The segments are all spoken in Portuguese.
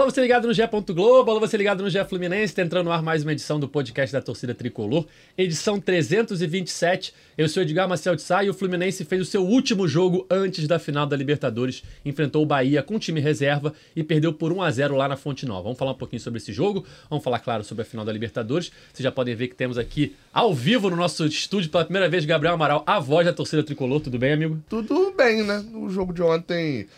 Alô, você ligado no GE. Globo, alô, você ligado no GE Fluminense, tá entrando no ar mais uma edição do podcast da torcida tricolor, edição 327. Eu sou Edgar Marcel de Sá e o Fluminense fez o seu último jogo antes da final da Libertadores, enfrentou o Bahia com time reserva e perdeu por 1 a 0 lá na Fonte Nova. Vamos falar um pouquinho sobre esse jogo, vamos falar, claro, sobre a final da Libertadores. Vocês já podem ver que temos aqui ao vivo no nosso estúdio pela primeira vez Gabriel Amaral, a voz da torcida tricolor. Tudo bem, amigo? Tudo bem, né? O jogo de ontem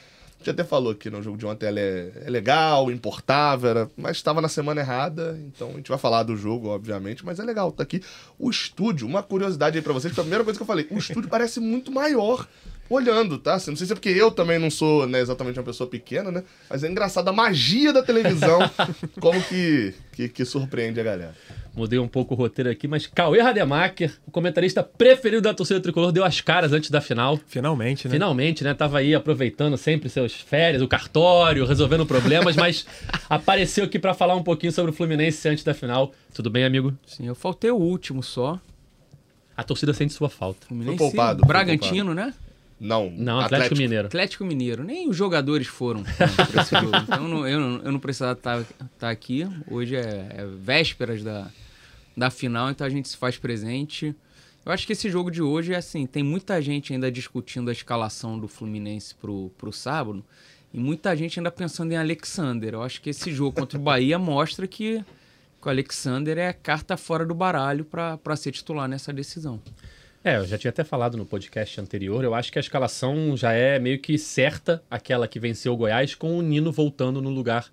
gente até falou que no jogo de ontem ela é, é legal, importável, era, mas estava na semana errada, então a gente vai falar do jogo, obviamente, mas é legal, tá aqui. O estúdio, uma curiosidade aí pra vocês, foi a primeira coisa que eu falei, o estúdio parece muito maior olhando, tá? Assim, não sei se é porque eu também não sou né, exatamente uma pessoa pequena, né? Mas é engraçado a magia da televisão, como que, que, que surpreende a galera. Mudei um pouco o roteiro aqui, mas Cauê Rademacher, o comentarista preferido da torcida tricolor, deu as caras antes da final. Finalmente, né? Finalmente, né? Tava aí aproveitando sempre seus férias, o cartório, resolvendo problemas, mas apareceu aqui para falar um pouquinho sobre o Fluminense antes da final. Tudo bem, amigo? Sim, eu faltei o último só. A torcida sente sua falta. Fluminense, foi poupado. Bragantino, foi poupado. né? Não, não Atlético, Atlético, Mineiro. Atlético Mineiro. Nem os jogadores foram para esse jogo. Então não, eu, não, eu não precisava estar, estar aqui. Hoje é, é vésperas da, da final, então a gente se faz presente. Eu acho que esse jogo de hoje é assim, tem muita gente ainda discutindo a escalação do Fluminense pro, pro sábado e muita gente ainda pensando em Alexander. Eu acho que esse jogo contra o Bahia mostra que, que o Alexander é carta fora do baralho para ser titular nessa decisão. É, eu já tinha até falado no podcast anterior, eu acho que a escalação já é meio que certa, aquela que venceu o Goiás, com o Nino voltando no lugar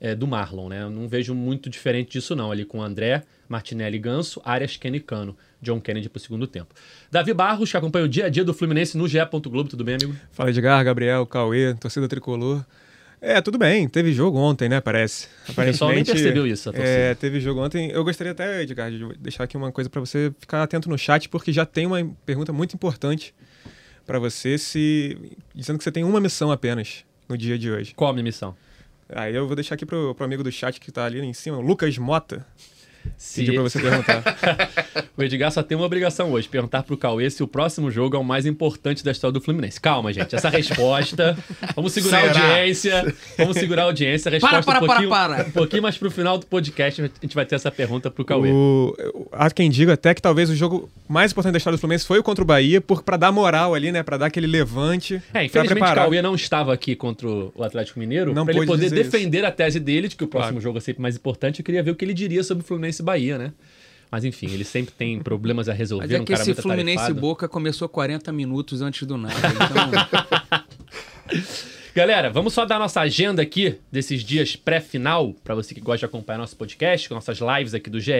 é, do Marlon, né? Eu não vejo muito diferente disso não, ali com o André, Martinelli Ganso, Arias Cano, John Kennedy pro segundo tempo. Davi Barros, que acompanha o dia a dia do Fluminense no GE. Globo, tudo bem, amigo? Fala Edgar, Gabriel, Cauê, torcida tricolor. É, tudo bem, teve jogo ontem, né, parece. Aparentemente, o pessoal nem percebeu isso. É, teve jogo ontem. Eu gostaria até, Edgar, de deixar aqui uma coisa para você ficar atento no chat, porque já tem uma pergunta muito importante para você, se dizendo que você tem uma missão apenas no dia de hoje. Qual a minha missão? Aí eu vou deixar aqui pro, pro amigo do chat que tá ali em cima, Lucas Mota. Se... Pediu pra você perguntar. o Edgar só tem uma obrigação hoje: perguntar pro Cauê se o próximo jogo é o mais importante da história do Fluminense. Calma, gente. Essa resposta. Vamos segurar Será? a audiência. Vamos segurar a audiência. A resposta para, para, um pouquinho, para, para. Um pouquinho mais pro final do podcast, a gente vai ter essa pergunta pro Cauê. O... Há quem diga até que talvez o jogo mais importante da história do Fluminense foi o contra o Bahia, por, pra dar moral ali, né? Pra dar aquele levante. É, infelizmente o Cauê não estava aqui contra o Atlético Mineiro. Não pra ele poder defender isso. a tese dele de que o próximo claro. jogo é sempre mais importante. Eu queria ver o que ele diria sobre o Fluminense e Bahia, né? Mas enfim, ele sempre tem problemas a resolver. Mas é que um esse Fluminense Boca começou 40 minutos antes do nada. Então... Galera, vamos só dar nossa agenda aqui desses dias pré-final, para você que gosta de acompanhar nosso podcast, nossas lives aqui do GE.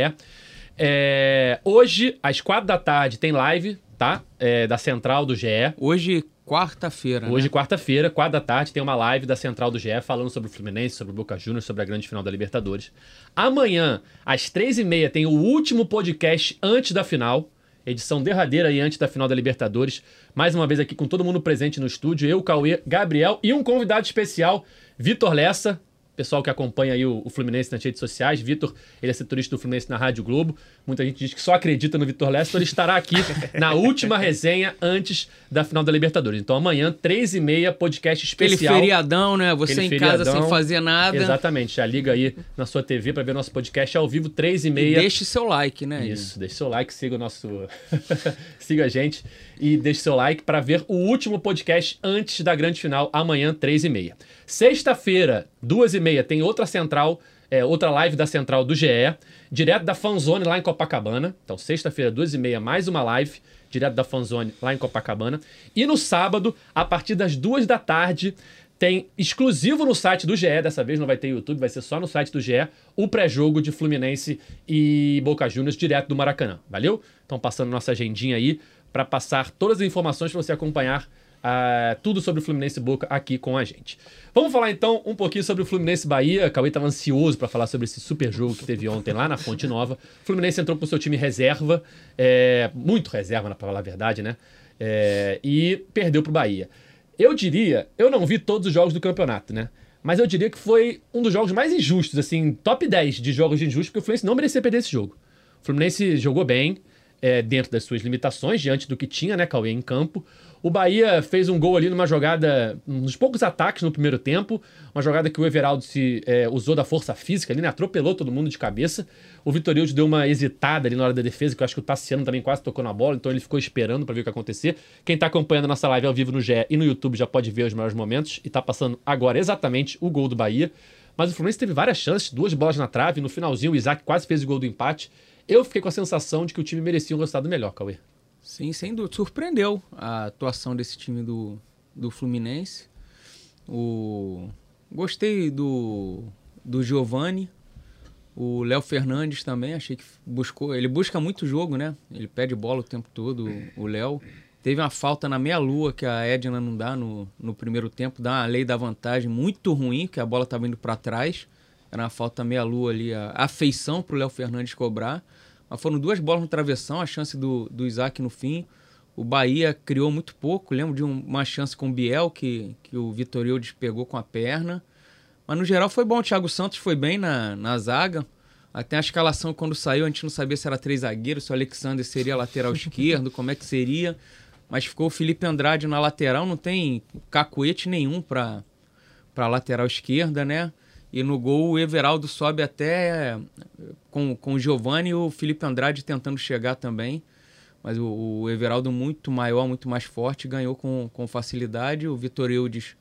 É, hoje, às quatro da tarde, tem live, tá? É, da Central do GE. Hoje, Quarta-feira. Hoje, né? quarta-feira, quatro da tarde, tem uma live da Central do GE falando sobre o Fluminense, sobre o Boca Juniors, sobre a grande final da Libertadores. Amanhã, às três e meia, tem o último podcast antes da final, edição derradeira e antes da final da Libertadores. Mais uma vez aqui com todo mundo presente no estúdio, eu, Cauê, Gabriel e um convidado especial, Vitor Lessa, pessoal que acompanha aí o, o Fluminense nas redes sociais. Vitor, ele é setorista do Fluminense na Rádio Globo. Muita gente diz que só acredita no Vitor Lessa, então ele estará aqui na última resenha antes da final da Libertadores. Então amanhã, três e meia, podcast especial. Aquele feriadão, né? Você Aquele em feriadão. casa sem fazer nada. Exatamente. Já liga aí na sua TV para ver nosso podcast ao vivo, três e meia. E deixe seu like, né? Isso, deixe seu like, siga o nosso... siga a gente e deixe seu like para ver o último podcast antes da grande final, amanhã, três e meia. Sexta-feira, duas e meia, tem outra central, é, outra live da central do GE, direto da Fanzone lá em Copacabana. Então, sexta-feira, duas e meia, mais uma live, direto da Fanzone lá em Copacabana. E no sábado, a partir das duas da tarde, tem exclusivo no site do GE, dessa vez não vai ter YouTube, vai ser só no site do GE, o pré-jogo de Fluminense e Boca Juniors direto do Maracanã. Valeu? Então, passando nossa agendinha aí para passar todas as informações para você acompanhar Uh, tudo sobre o Fluminense Boca aqui com a gente. Vamos falar então um pouquinho sobre o Fluminense Bahia. Cauê estava ansioso para falar sobre esse super jogo que teve ontem lá na Fonte Nova. O Fluminense entrou com o seu time reserva, é, muito reserva, para falar a verdade, né? É, e perdeu para o Bahia. Eu diria, eu não vi todos os jogos do campeonato, né? Mas eu diria que foi um dos jogos mais injustos, assim, top 10 de jogos injustos, porque o Fluminense não merecia perder esse jogo. O Fluminense jogou bem, é, dentro das suas limitações, diante do que tinha, né, Cauê, em campo. O Bahia fez um gol ali numa jogada, nos poucos ataques no primeiro tempo, uma jogada que o Everaldo se é, usou da força física ali, né, atropelou todo mundo de cabeça. O Vitorildo deu uma hesitada ali na hora da defesa, que eu acho que o Tassiano também quase tocou na bola, então ele ficou esperando para ver o que acontecer. Quem está acompanhando a nossa live ao vivo no GE e no YouTube já pode ver os melhores momentos, e está passando agora exatamente o gol do Bahia. Mas o Fluminense teve várias chances, duas bolas na trave, no finalzinho o Isaac quase fez o gol do empate. Eu fiquei com a sensação de que o time merecia um resultado melhor, Cauê. Sim, sem dúvida. Surpreendeu a atuação desse time do, do Fluminense. O... Gostei do, do Giovani. O Léo Fernandes também, achei que buscou. Ele busca muito jogo, né? Ele pede bola o tempo todo, o Léo. Teve uma falta na meia-lua que a Edna não dá no, no primeiro tempo, dá uma lei da vantagem muito ruim, que a bola estava indo para trás. Era uma falta meia-lua ali, a afeição para o Léo Fernandes cobrar. Mas foram duas bolas no travessão, a chance do, do Isaac no fim. O Bahia criou muito pouco. Lembro de um, uma chance com o Biel, que, que o Vitoril despegou com a perna. Mas no geral foi bom. O Thiago Santos foi bem na, na zaga. Até a escalação, quando saiu, a gente não sabia se era três zagueiros, se o Alexander seria lateral esquerdo, como é que seria. Mas ficou o Felipe Andrade na lateral, não tem cacuete nenhum para lateral esquerda, né? E no gol o Everaldo sobe até com, com o Giovani e o Felipe Andrade tentando chegar também. Mas o, o Everaldo muito maior, muito mais forte, ganhou com, com facilidade. O Vitor Eudes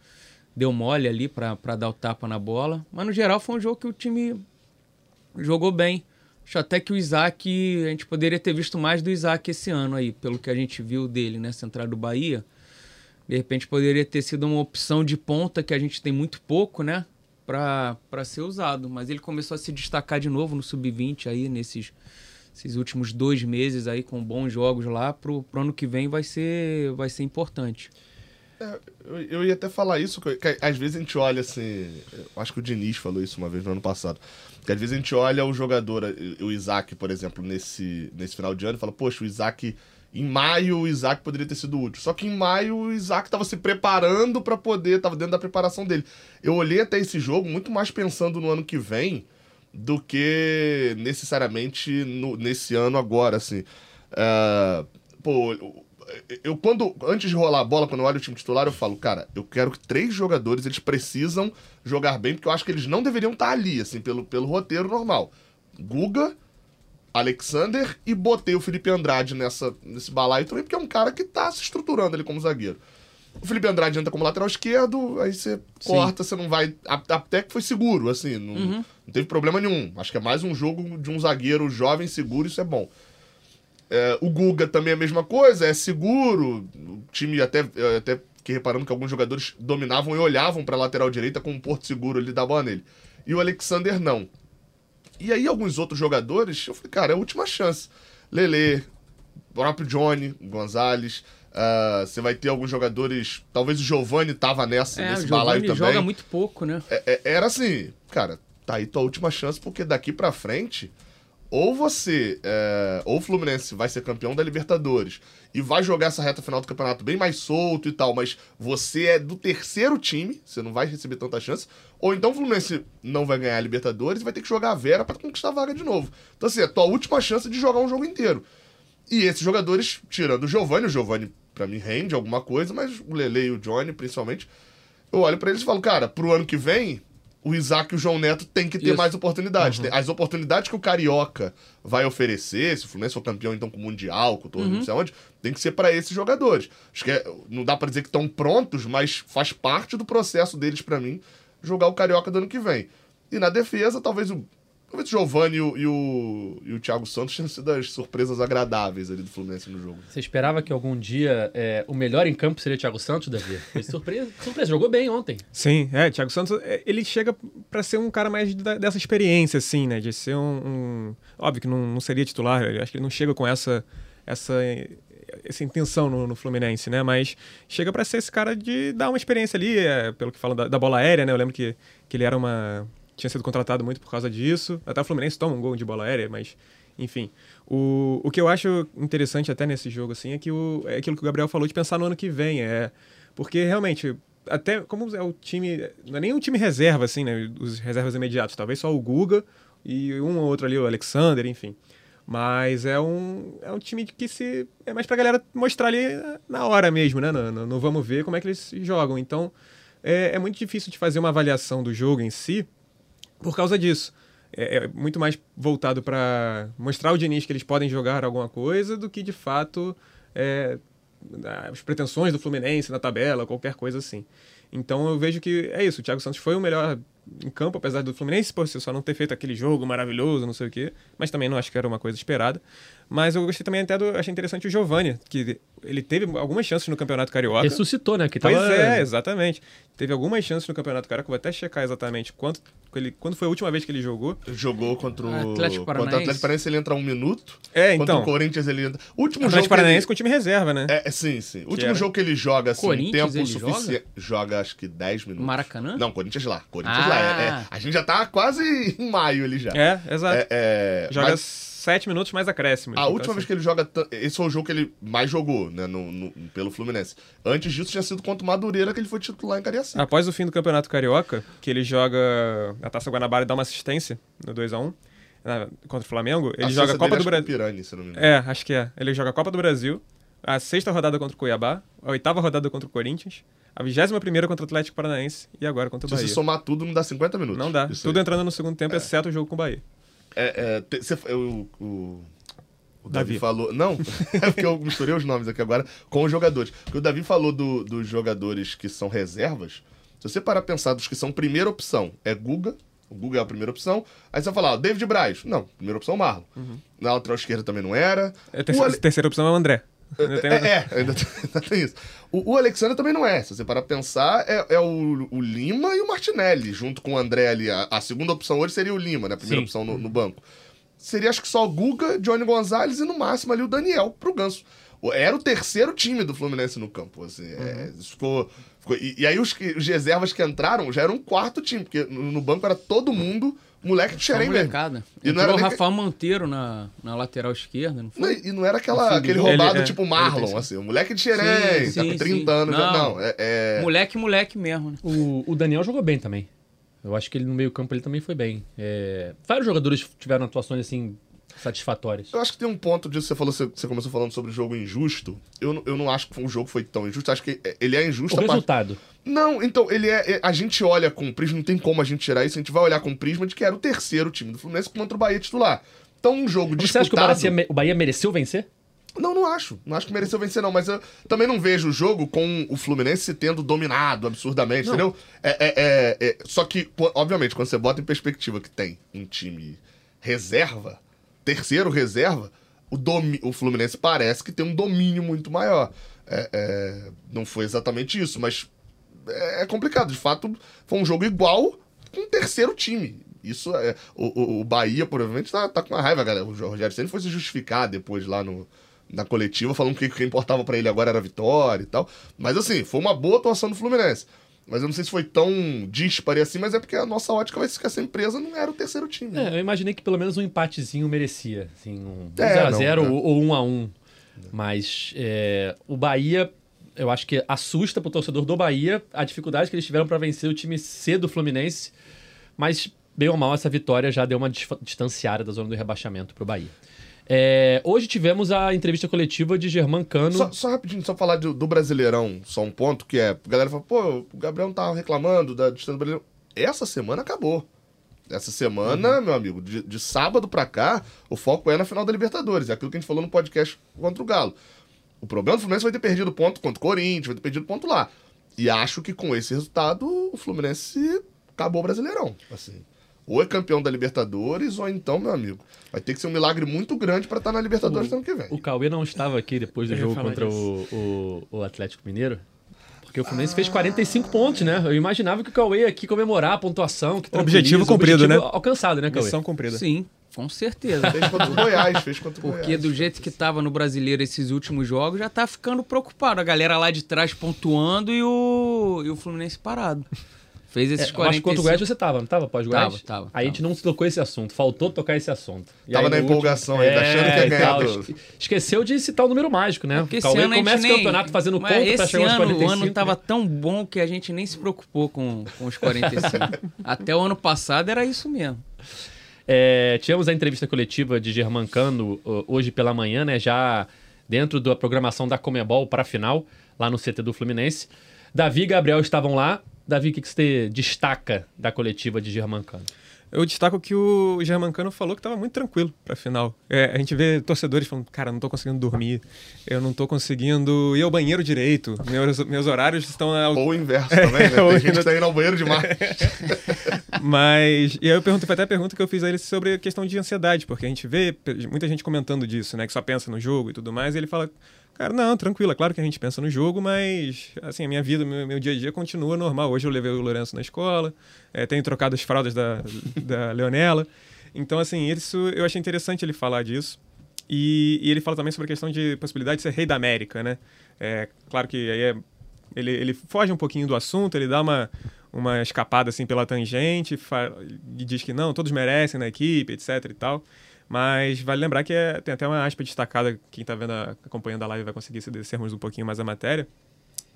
deu mole ali para dar o tapa na bola. Mas no geral foi um jogo que o time jogou bem. Acho até que o Isaac, a gente poderia ter visto mais do Isaac esse ano aí, pelo que a gente viu dele nessa entrada do Bahia. De repente poderia ter sido uma opção de ponta que a gente tem muito pouco, né? Para ser usado. Mas ele começou a se destacar de novo no sub-20 aí nesses esses últimos dois meses aí com bons jogos lá pro, pro ano que vem vai ser vai ser importante. É, eu, eu, ia até falar isso, que, que, às vezes a gente olha assim. Acho que o Diniz falou isso uma vez no ano passado. Que às vezes a gente olha o jogador, o Isaac, por exemplo, nesse, nesse final de ano e fala, poxa, o Isaac em maio o Isaac poderia ter sido útil. Só que em maio o Isaac estava se preparando para poder, estava dentro da preparação dele. Eu olhei até esse jogo muito mais pensando no ano que vem do que necessariamente no, nesse ano agora, assim. Uh, pô, eu quando antes de rolar a bola, quando eu olho o time titular, eu falo, cara, eu quero que três jogadores eles precisam jogar bem, porque eu acho que eles não deveriam estar ali, assim, pelo, pelo roteiro normal. Guga, Alexander e botei o Felipe Andrade nessa, nesse balaio também, porque é um cara que tá se estruturando ali como zagueiro. O Felipe Andrade entra como lateral esquerdo, aí você corta, você não vai. Até que foi seguro, assim, não, uhum. não, teve problema nenhum. Acho que é mais um jogo de um zagueiro jovem, seguro, isso é bom. É, o Guga também é a mesma coisa, é seguro. O time até, até que reparando que alguns jogadores dominavam e olhavam para a lateral direita com um porto seguro ali da bola nele. E o Alexander não. E aí alguns outros jogadores, eu falei, cara, é a última chance. Lele, próprio Johnny Gonzalez, uh, você vai ter alguns jogadores, talvez o Giovani tava nessa, é, nesse balaio também. joga muito pouco, né? É, é, era assim, cara, tá aí tua última chance, porque daqui pra frente ou você, é, ou o Fluminense vai ser campeão da Libertadores e vai jogar essa reta final do campeonato bem mais solto e tal, mas você é do terceiro time, você não vai receber tanta chance, ou então o Fluminense não vai ganhar a Libertadores e vai ter que jogar a Vera para conquistar a vaga de novo. Então, assim, é a tua última chance de jogar um jogo inteiro. E esses jogadores, tirando o Giovani, o Giovani para mim rende alguma coisa, mas o Lele e o Johnny, principalmente, eu olho para eles e falo, cara, pro ano que vem, o Isaac e o João Neto têm que ter Isso. mais oportunidades. Uhum. As oportunidades que o Carioca vai oferecer, se o Fluminense for campeão então com o Mundial, com o torneio, uhum. não sei onde, tem que ser para esses jogadores. Acho que é, não dá para dizer que estão prontos, mas faz parte do processo deles para mim jogar o Carioca do ano que vem. E na defesa, talvez o Talvez o Giovanni e o, e o, e o Thiago Santos tenham sido as surpresas agradáveis ali do Fluminense no jogo. Você esperava que algum dia é, o melhor em campo seria o Thiago Santos, Davi? Foi surpresa, surpresa, jogou bem ontem. Sim, é, Thiago Santos, é, ele chega para ser um cara mais da, dessa experiência, assim, né? De ser um. um... Óbvio que não, não seria titular, acho que ele não chega com essa. essa essa intenção no, no, Fluminense, né? Mas chega para ser esse cara de dar uma experiência ali, é, pelo que falam da, da, bola aérea, né? Eu lembro que, que ele era uma tinha sido contratado muito por causa disso. Até o Fluminense toma um gol de bola aérea, mas enfim. O, o que eu acho interessante até nesse jogo assim é que o, é aquilo que o Gabriel falou de pensar no ano que vem, é porque realmente até como é o time, não é nem um time reserva assim, né, os reservas imediatos, talvez só o Guga e um ou outro ali o Alexander, enfim. Mas é um, é um time que se. É mais pra galera mostrar ali na hora mesmo, né? No, no- no vamos ver como é que eles jogam. Então, é, é muito difícil de fazer uma avaliação do jogo em si por causa disso. É, é muito mais voltado para mostrar ao Diniz que eles podem jogar alguma coisa do que de fato é, as pretensões do Fluminense na tabela, qualquer coisa assim. Então eu vejo que é isso. O Thiago Santos foi o melhor em campo, apesar do Fluminense por si só não ter feito aquele jogo maravilhoso, não sei o quê. Mas também não acho que era uma coisa esperada. Mas eu gostei também até do. Achei interessante o Giovani, que ele teve algumas chances no Campeonato Carioca. Ressuscitou, né? Que Pois tava... é, exatamente. Teve algumas chances no Campeonato Carioca, vou até checar exatamente quanto, ele, quando foi a última vez que ele jogou. Jogou contra o Atlético Contra o Paranaense. Atlético Paranaense ele entra um minuto. É, Contra então. o Corinthians ele entra. O último O jogo Atlético que ele- Paranaense com o time reserva, né? É, sim, sim. O último era? jogo que ele joga, assim, tempo ele suficiente. Joga? acho que 10 minutos. Maracanã? Não, Corinthians lá. Corinthians Ah. lá. É, é. A gente já tá quase em maio ali já. É, exato. É, é, Joga mas sete minutos mais acréscimos. a Então, última assim, vez que ele joga. Esse foi o jogo que ele mais jogou, né? no- no- pelo Fluminense. Antes disso tinha sido contra o Madureira que ele foi titular em Cariacica. Após o fim do Campeonato Carioca, que ele joga a Taça Guanabara e dá uma assistência no 2x1 na- contra o Flamengo, ele A joga a Copa dele, do Brasil. é o Pirani, se não me engano. É, acho que é. Ele joga a Copa do Brasil, a sexta rodada contra o Cuiabá, a oitava rodada contra o Corinthians, a vigésima primeira contra o Atlético Paranaense e agora contra o Se Bahia. somar tudo, não dá 50 minutos. Não dá. Tudo aí. entrando no segundo tempo, exceto o jogo com o Bahia. É, é, cê- eu- o, o Davi. Davi. falou. Não, é porque eu misturei os nomes aqui agora com os jogadores. Porque o Davi falou do- dos jogadores que são reservas. Se você parar a pensar dos que são primeira opção, é Guga. O Guga é a primeira opção. Aí você vai falar, ó, David Braz. Não, primeira opção, Marlon. Na lateral esquerda também não era. É, terceira, Ale- terceira opção é o André. Ainda tem- é, é, ainda, tem- ainda tem isso. O, o Alexandre também não é. Se você parar pra pensar, é, é o, o Lima e o Martinelli, junto com o André ali. A, a segunda opção hoje seria o Lima, né? A primeira Sim. opção no, no banco. Seria acho que só o Guga, Johnny Gonzalez e no máximo ali o Daniel pro Ganso. Era o terceiro time do Fluminense no campo. Assim, é, isso ficou, ficou- e, e aí os, os reservas que entraram já eram um quarto time, porque no, no banco era todo mundo moleque de xerém mesmo. molecada. E não era o Rafael Monteiro na, na lateral esquerda, não Não, foi? e não era aquela, aquele roubado Ele- é, tipo ele Marlon, tem- assim, o moleque de xerém, Sim, tá com sim, 30 sim. anos. já- Não. Não, é, é- Moleque, moleque mesmo, né? O, o Daniel jogou bem também. Eu acho que ele no meio campo ele também foi bem. É, vários jogadores tiveram atuações assim satisfatórias. Eu acho que tem um ponto disso, você falou, você, você começou falando sobre o jogo injusto. Eu, não- eu não acho que o jogo foi tão injusto, acho que é- ele é injusto O resultado. Não, então, ele é, é- A gente olha com o prisma, não tem como a gente tirar isso, a gente vai olhar com o prisma de que era o terceiro time do Fluminense contra o Bahia titular. Então, um jogo Você disputado... acha que o Bahia, o Bahia mereceu vencer? Não, não acho. Não acho que mereceu vencer, não. Mas eu também não vejo o jogo com o Fluminense tendo dominado absurdamente, entendeu? É, é- é- é- Só que, obviamente, quando você bota em perspectiva que tem um time reserva, terceiro reserva, o, domi... o Fluminense parece que tem um domínio muito maior. É- é, Não foi exatamente isso, mas é é complicado. De fato, foi um jogo igual com um terceiro time. Isso é. O, o- Bahia, provavelmente, tá, tá com uma raiva, galera. O Rogério Senna foi se justificar depois lá no, na coletiva, falando que o que importava pra ele agora era a vitória e tal. Mas assim, foi uma boa atuação do Fluminense. Mas eu não sei se foi tão dispare assim, mas é porque a nossa ótica vai ficar sem presa, não era o terceiro time. É, eu imaginei que pelo menos um empatezinho merecia. Assim, um É, 0x0 não, é. ou, ou 1x1. Mas é, o Bahia, eu acho que assusta pro torcedor do Bahia a dificuldade que eles tiveram para vencer o time C do Fluminense. Mas, bem ou mal, essa vitória já deu uma distanciada da zona do rebaixamento pro Bahia. É, hoje tivemos a entrevista coletiva de Germán Cano. Só, só rapidinho, só falar do, do Brasileirão, só um ponto, que é, a galera fala, pô, o Gabriel não tava reclamando da distância do Brasileirão. Essa semana acabou. Essa semana, meu amigo, de, de sábado pra cá, o foco é na final da Libertadores. É aquilo que a gente falou no podcast contra o Galo. O problema do Fluminense vai ter perdido ponto contra o Corinthians, vai ter perdido ponto lá. E acho que com esse resultado, o Fluminense acabou o Brasileirão. Assim. Ou é campeão da Libertadores, ou então, meu amigo, vai ter que ser um milagre muito grande pra estar na Libertadores no ano que vem. O Cauê não estava aqui depois do jogo contra o, o, o Atlético Mineiro. Porque o Fluminense fez 45 pontos, né? Eu imaginava que o Cauê ia aqui comemorar a pontuação. Que Objetivo cumprido, objetivo né? Alcançado, né, Cauê? Missão cumprida. Sim, com certeza. Fez contra o Goiás, fez contra o Porque Goiás. do jeito que tava no brasileiro esses últimos jogos, já tá ficando preocupado. A galera lá de trás pontuando e o, e o Fluminense parado. Fez É, esses eu acho que contra o 45. Goiás você tava, não tava pós Goiás? Tava, tava, Aí a gente não tocou esse assunto, faltou tocar esse assunto. E Tava aí, na empolgação ainda, achando que ia ganhar tal, Esqueceu de citar o número mágico, né? Porque o esse Cauê começa nem... o campeonato fazendo Mas conta pra chegar aos ano, 45. O ano tava né? tão bom que a gente nem se preocupou com, com os 45. Até o ano passado era isso mesmo. É, tivemos a entrevista coletiva de Germancano hoje pela manhã, né? Já dentro da programação da Comebol para a final, lá no CT do Fluminense. Davi e Gabriel estavam lá. Davi, o que que você destaca da coletiva de Germancano? Eu destaco que o Germancano falou que estava muito tranquilo para a final. É, a gente vê torcedores falando, cara, não tô conseguindo dormir, eu não tô conseguindo ir ao banheiro direito, meus, meus horários estão... ao- Ou o inverso também, né? Tem gente que tá indo ao banheiro demais. Mas. E aí eu pergunto, foi até a pergunta que eu fiz a ele sobre a questão de ansiedade, porque a gente vê muita gente comentando disso, né? Que só pensa no jogo e tudo mais, e ele fala. Cara, não, tranquilo, é claro que a gente pensa no jogo, mas assim, a minha vida, meu, meu dia a dia continua normal. Hoje eu levei o Lourenço na escola, eh, tenho trocado as fraldas da, da Leonela. Então, assim, isso eu achei interessante ele falar disso. E, e ele fala também sobre a questão de possibilidade de ser rei da América, né? É, claro que aí é ele, ele foge um pouquinho do assunto, ele dá uma, uma escapada assim pela tangente fa- e diz que não, todos merecem na equipe, etc e tal. Mas vale lembrar que é- tem até uma aspa destacada, quem está vendo a, acompanhando a live vai conseguir se descermos um pouquinho mais a matéria.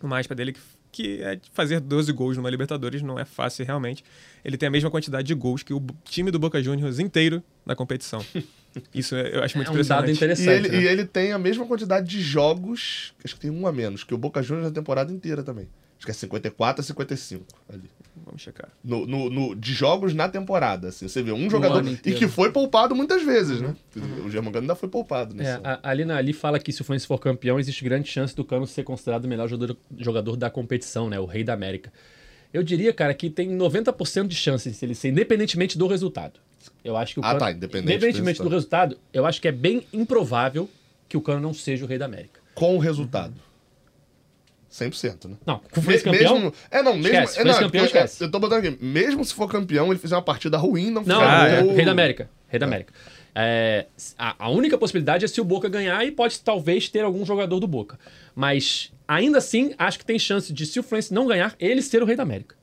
Uma aspa dele que, que é fazer 12 gols numa Libertadores não é fácil realmente. Ele tem a mesma quantidade de gols que o time do Boca Juniors inteiro na competição. Isso é- eu acho muito é um dado impressionante. E interessante. ele, né? e ele tem a mesma quantidade de jogos, acho que tem um a menos, que o Boca Juniors na temporada inteira também. Acho que é 54 a 55 ali. Vamos checar. No, no, no- de jogos na temporada. Assim, você vê um jogador. E que foi poupado muitas vezes, né? O Germano ainda foi poupado nesse É, ano. a- ali, na, ali fala que se o Fluminense for campeão, existe grande chance do Cano ser considerado o melhor jogador, jogador da competição, né? O rei da América. Eu diria, cara, que tem 90% de chance de ele ser, independentemente do resultado. Eu acho que o Ah, Cano, tá, independente do independentemente do resultado, eu acho que é bem improvável que o Cano não seja o rei da América. Com o resultado. 100%, né? Não, com o Fluminense campeão, Mesmo, é, não, mesmo. Esquece, é, não, campeão, porque, esquece. Eu tô botando aqui. Mesmo se for campeão, ele fizer uma partida ruim, não Não, Ah, é. rei da América. Rei da América. É, a, a única possibilidade é se o Boca ganhar e pode talvez ter algum jogador do Boca. Mas ainda assim, acho que tem chance de, se o Fluminense não ganhar, ele ser o rei da América.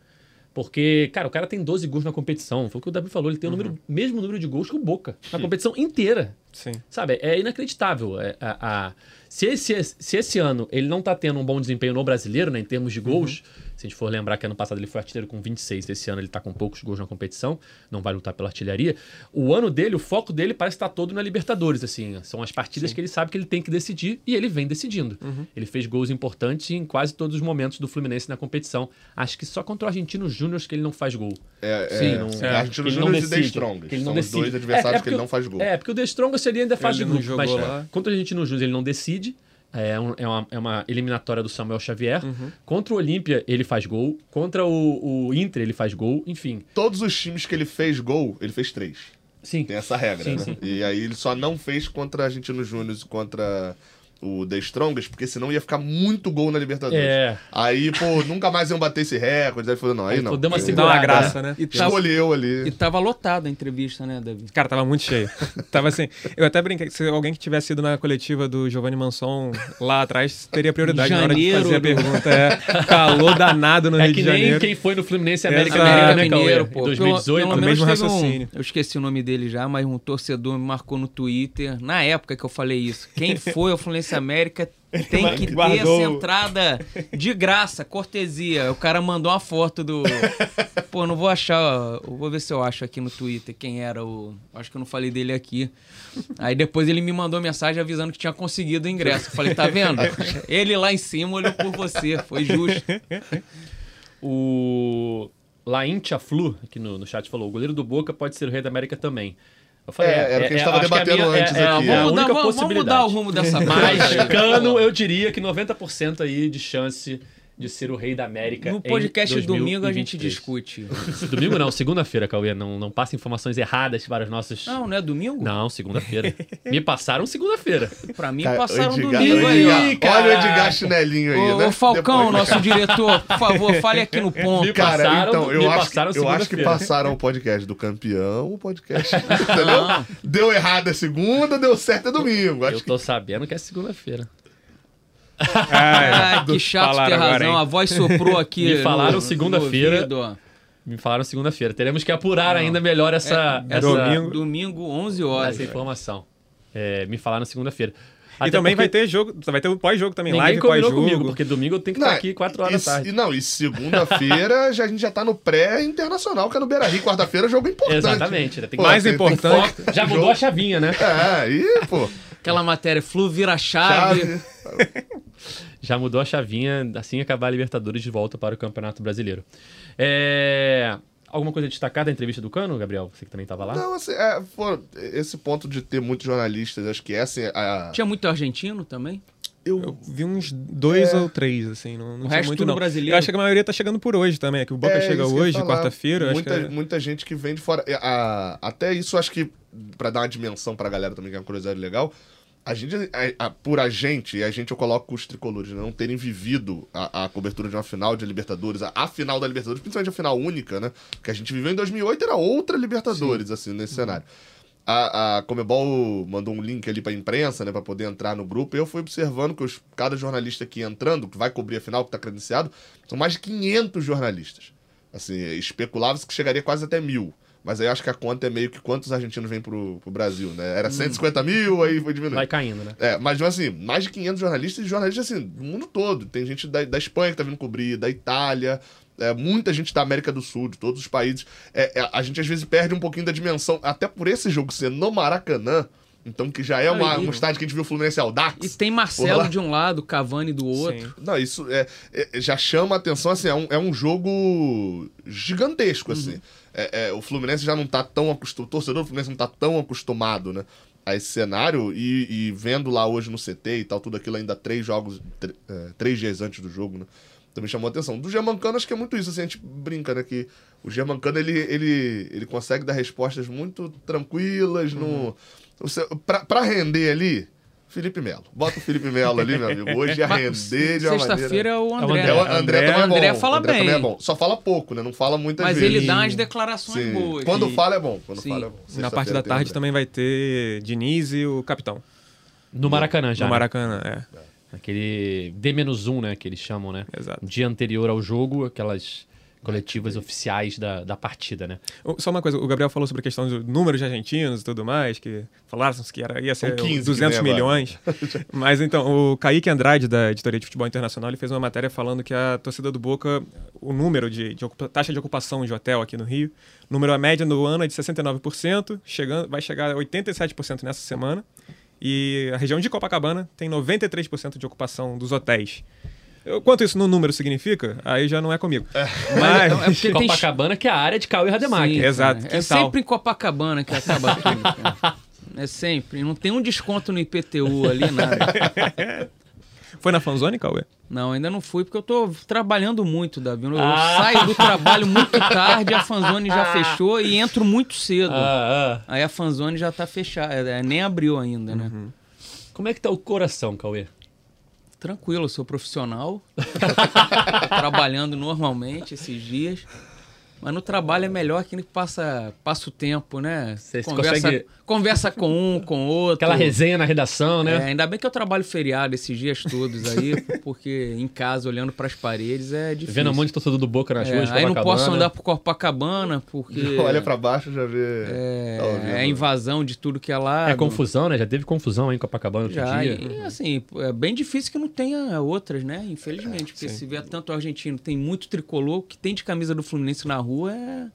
Porque, cara, o cara tem 12 gols na competição. Foi o que o Davi falou, ele tem o número, mesmo número de gols que o Boca. Na competição inteira. Sim. Sabe, é inacreditável. É, a, a- se, esse, se esse ano ele não tá tendo um bom desempenho no brasileiro, né, em termos de gols, se a gente for lembrar que ano passado ele foi artilheiro com 26, esse ano ele tá com poucos gols na competição, não vai lutar pela artilharia. O ano dele, o foco dele parece estar todo na Libertadores, assim. São as partidas que ele sabe que ele tem que decidir e ele vem decidindo. Ele fez gols importantes em quase todos os momentos do Fluminense na competição. Acho que só contra o Argentino Júnior que ele não faz gol. É, é, Sim, é, não- é, que Argentino ele não Júnior e The Strongest. que ele não São os decide. dois adversários É, é que ele o- não faz gol. É, porque o The Strongest ali ainda de Ele não grupo, mas lá. contra o Argentino Júnior ele não decide. É, um- é uma, é uma eliminatória do Samuel Xavier. Contra o Olímpia ele faz gol. Contra o, o Inter ele faz gol. Enfim. Todos os times que ele fez gol, ele fez três. Sim. Tem essa regra, Sim, né? sim. E aí ele só não fez contra Argentino Júnior e contra o The Strongest, porque senão ia ficar muito gol na Libertadores. É. Aí, pô, nunca mais iam bater esse recorde. Aí falou, não, aí Aí, não. pô, deu uma segurada. uma graça, né? E tava, Escolheu ali. e tava lotada a entrevista, né, Davi? Cara, tava muito cheio. tava assim. Eu até brinquei que se alguém que tivesse ido na coletiva do Giovanni Manson lá atrás teria prioridade na hora de fazer a pergunta. É, calor danado no É Rio que de nem Janeiro. quem foi no Fluminense América Exato. Mineiro, né? Mineiro, pô. 2018. Pelo, pelo menos mesmo teve um- raciocínio. eu esqueci o nome dele já, mas um torcedor me marcou no Twitter, na época que eu falei isso. Quem foi ao Fluminense América tem que ter Guardou. essa entrada de graça, cortesia. O cara mandou uma foto do. Pô, não vou achar. ó, Vou ver se eu acho aqui no Twitter quem era o. Acho que eu não falei dele aqui. Aí depois ele me mandou mensagem avisando que tinha conseguido o ingresso. Eu falei, tá vendo? Ele lá em cima olhou por você. Foi justo. O Laintia Flu, aqui no, no chat, falou: o goleiro do Boca pode ser o rei da América também. Eu falei, É, era o que a gente tava acho que debatendo minha- antes é, é aqui. É a Vamos mudar, vamos- vamos mudar o rumo dessa Mas. Cano, eu diria que 90% aí de chance de ser o rei da América. No podcast de domingo a gente 2023. discute. Domingo não, segunda-feira, Cauê. Não, não passa informações erradas para os nossos. Não, não é domingo? Não, segunda-feira. Me passaram segunda-feira. Pra mim Cara, passaram Edgar- domingo aí, Edgar- ó. Ih, Olha o. Edgar chinelinho aí, Ô, né? ô, Falcão, Depois- nosso diretor, por favor, fale aqui no ponto. Me Cara, passaram- então, me eu, acho, passaram que- eu acho que passaram o podcast do campeão, o podcast. entendeu? Deu errado é segunda, deu certo é domingo. Acho Eu tô sabendo que é segunda-feira. Ah, que chato ter agora, razão. hein? A voz soprou aqui. Me falaram segunda-feira. Me falaram segunda-feira. Teremos que apurar ainda melhor essa, É, essa, domingo. Domingo, 11 horas. essa informação. É, me falaram segunda-feira. Até e também porque vai ter jogo, vai ter o pós-jogo também, Ninguém live pós-jogo. comigo, porque domingo eu tenho que estar aqui 4 horas e, da tarde. e Não, e segunda-feira já, a gente já tá no pré-internacional, que é no Beira Rio. Quarta-feira, jogo importante. Exatamente. né? Tem que- Pô, Mais tem- tem importante- foco, Já mudou jogo. a chavinha, né? É, e, pô. Aquela matéria, Flu vira chave. Chave. Já mudou a chavinha assim acabar a Libertadores de volta para o Campeonato Brasileiro. É... Alguma coisa a destacar da entrevista do Cano, Gabriel? Você que também estava lá? Não, assim, é, pô, esse ponto de ter muitos jornalistas, acho que é assim. A, Tinha muito argentino também? Eu vi uns dois É. ou três, assim, não, não O resto muito tudo não. brasileiro. Eu acho que a maioria tá chegando por hoje também, é que o Boca É, chega eu hoje, quarta-feira, eu muita, que é... muita gente que vem de fora. A- até isso, acho que, pra dar uma dimensão pra galera também, que é uma curiosidade legal, a gente, a- a- por a gente, e a gente eu coloco os tricolores, né, não terem vivido a, a cobertura de uma final de Libertadores, a, final da Libertadores, principalmente a final única, né? Que a gente viveu em 2008, era outra Libertadores, assim, nesse cenário. A, a Comebol mandou um link ali pra imprensa, né, pra poder entrar no grupo, e eu fui observando que os, cada jornalista aqui entrando, que vai cobrir a final, que tá credenciado, são mais de 500 jornalistas. Assim, especulava-se que chegaria quase até mil. Mas aí acho que a conta é meio que quantos argentinos vêm pro, pro Brasil, né? Era 150 mil, aí foi diminuindo. Vai caindo, né? É, mas assim, mais de 500 jornalistas e jornalistas assim, do mundo todo. Tem gente da, da Espanha que tá vindo cobrir, da Itália, é, muita gente da América do Sul, de todos os países. É, é, a gente às vezes perde um pouquinho da dimensão, até por esse jogo ser no Maracanã, então que já é uma, Aí- um estádio que a gente viu o Fluminense Aldax. E tem Marcelo de um lado, Cavani do outro. Sim. Não, isso é, é- já chama a atenção, assim, é um, é um jogo gigantesco, assim. É, é, o Fluminense já não tá tão acostumado, o torcedor do Fluminense não tá tão acostumado, né, a esse cenário, e, e vendo lá hoje no CT e tal, tudo aquilo ainda três jogos, tr- é, três dias antes do jogo, né, também chamou a atenção. Do Germancano, acho que é muito isso, assim, a gente brinca, né, que o Germancano, ele, ele, ele consegue dar respostas muito tranquilas, no... Você, pra, pra render ali... Felipe Melo. Bota o Felipe Melo ali, meu amigo. Hoje ia render de uma. Sexta-feira é o André. André. É, o André, André- é bom. André fala André também bem. é bom. Só fala pouco, né? Não fala muitas Mas vezes. ele dá umas declarações Sim. boas. Quando E- fala é bom. Quando Sim. fala é bom. Na parte da tarde também vai ter Diniz e o capitão. No Maracanã já. no né? Maracanã, é. Aquele D-1, né? Que eles chamam, né? Exato. Dia anterior ao jogo, aquelas coletivas oficiais da, da partida, né? Só uma coisa, o Gabriel falou sobre a questão do número de argentinos e tudo mais, que falaram que era, ia ser 15 que 200 vem agora. milhões. Mas então, o Kaique Andrade, da Editoria de Futebol Internacional, ele fez uma matéria falando que a torcida do Boca, o número de, de ocupa- taxa de ocupação de hotel aqui no Rio, o número a média no ano é de 69%, chegando, vai chegar a 87% nessa semana. E a região de Copacabana tem 93% de ocupação dos hotéis. Eu- Quanto isso no número significa, aí já não é comigo. Mas é Mas, porque tem Copacabana, que é a área de Cauê Rademacher. Sim, Exato. É quintal. sempre em Copacabana que acaba tudo. cara. É sempre. Não tem um desconto no IPTU ali, nada. foi na Fanzone, Cauê? Não, ainda não fui porque eu tô trabalhando muito, Davi. Eu Ah. saio do trabalho muito tarde, a fanzone já fechou e entro muito cedo. Ah, ah. Aí a fanzone já tá fechada, é, nem abriu ainda, né? Como é que tá o coração, Cauê? Tranquilo, eu sou profissional. Trabalhando normalmente esses dias. Mas no trabalho é melhor que passa, passa o tempo, né? Você conversa, consegue- conversa com um, com outro. Aquela resenha na redação, É, né? ainda bem que eu trabalho feriado esses dias todos aí, porque em casa, olhando pras paredes, é difícil. Vendo um monte de torcedor do Boca nas É, ruas aí não posso andar por Copacabana, porque Olha pra baixo já vê. é, Tá é invasão de tudo que é lado. É confusão, né? Já teve confusão aí em Copacabana outro Já, dia. e assim, é bem difícil que não tenha outras, né? Infelizmente, porque se vier tanto argentino, tem muito tricolor, que tem de camisa do Fluminense na rua é,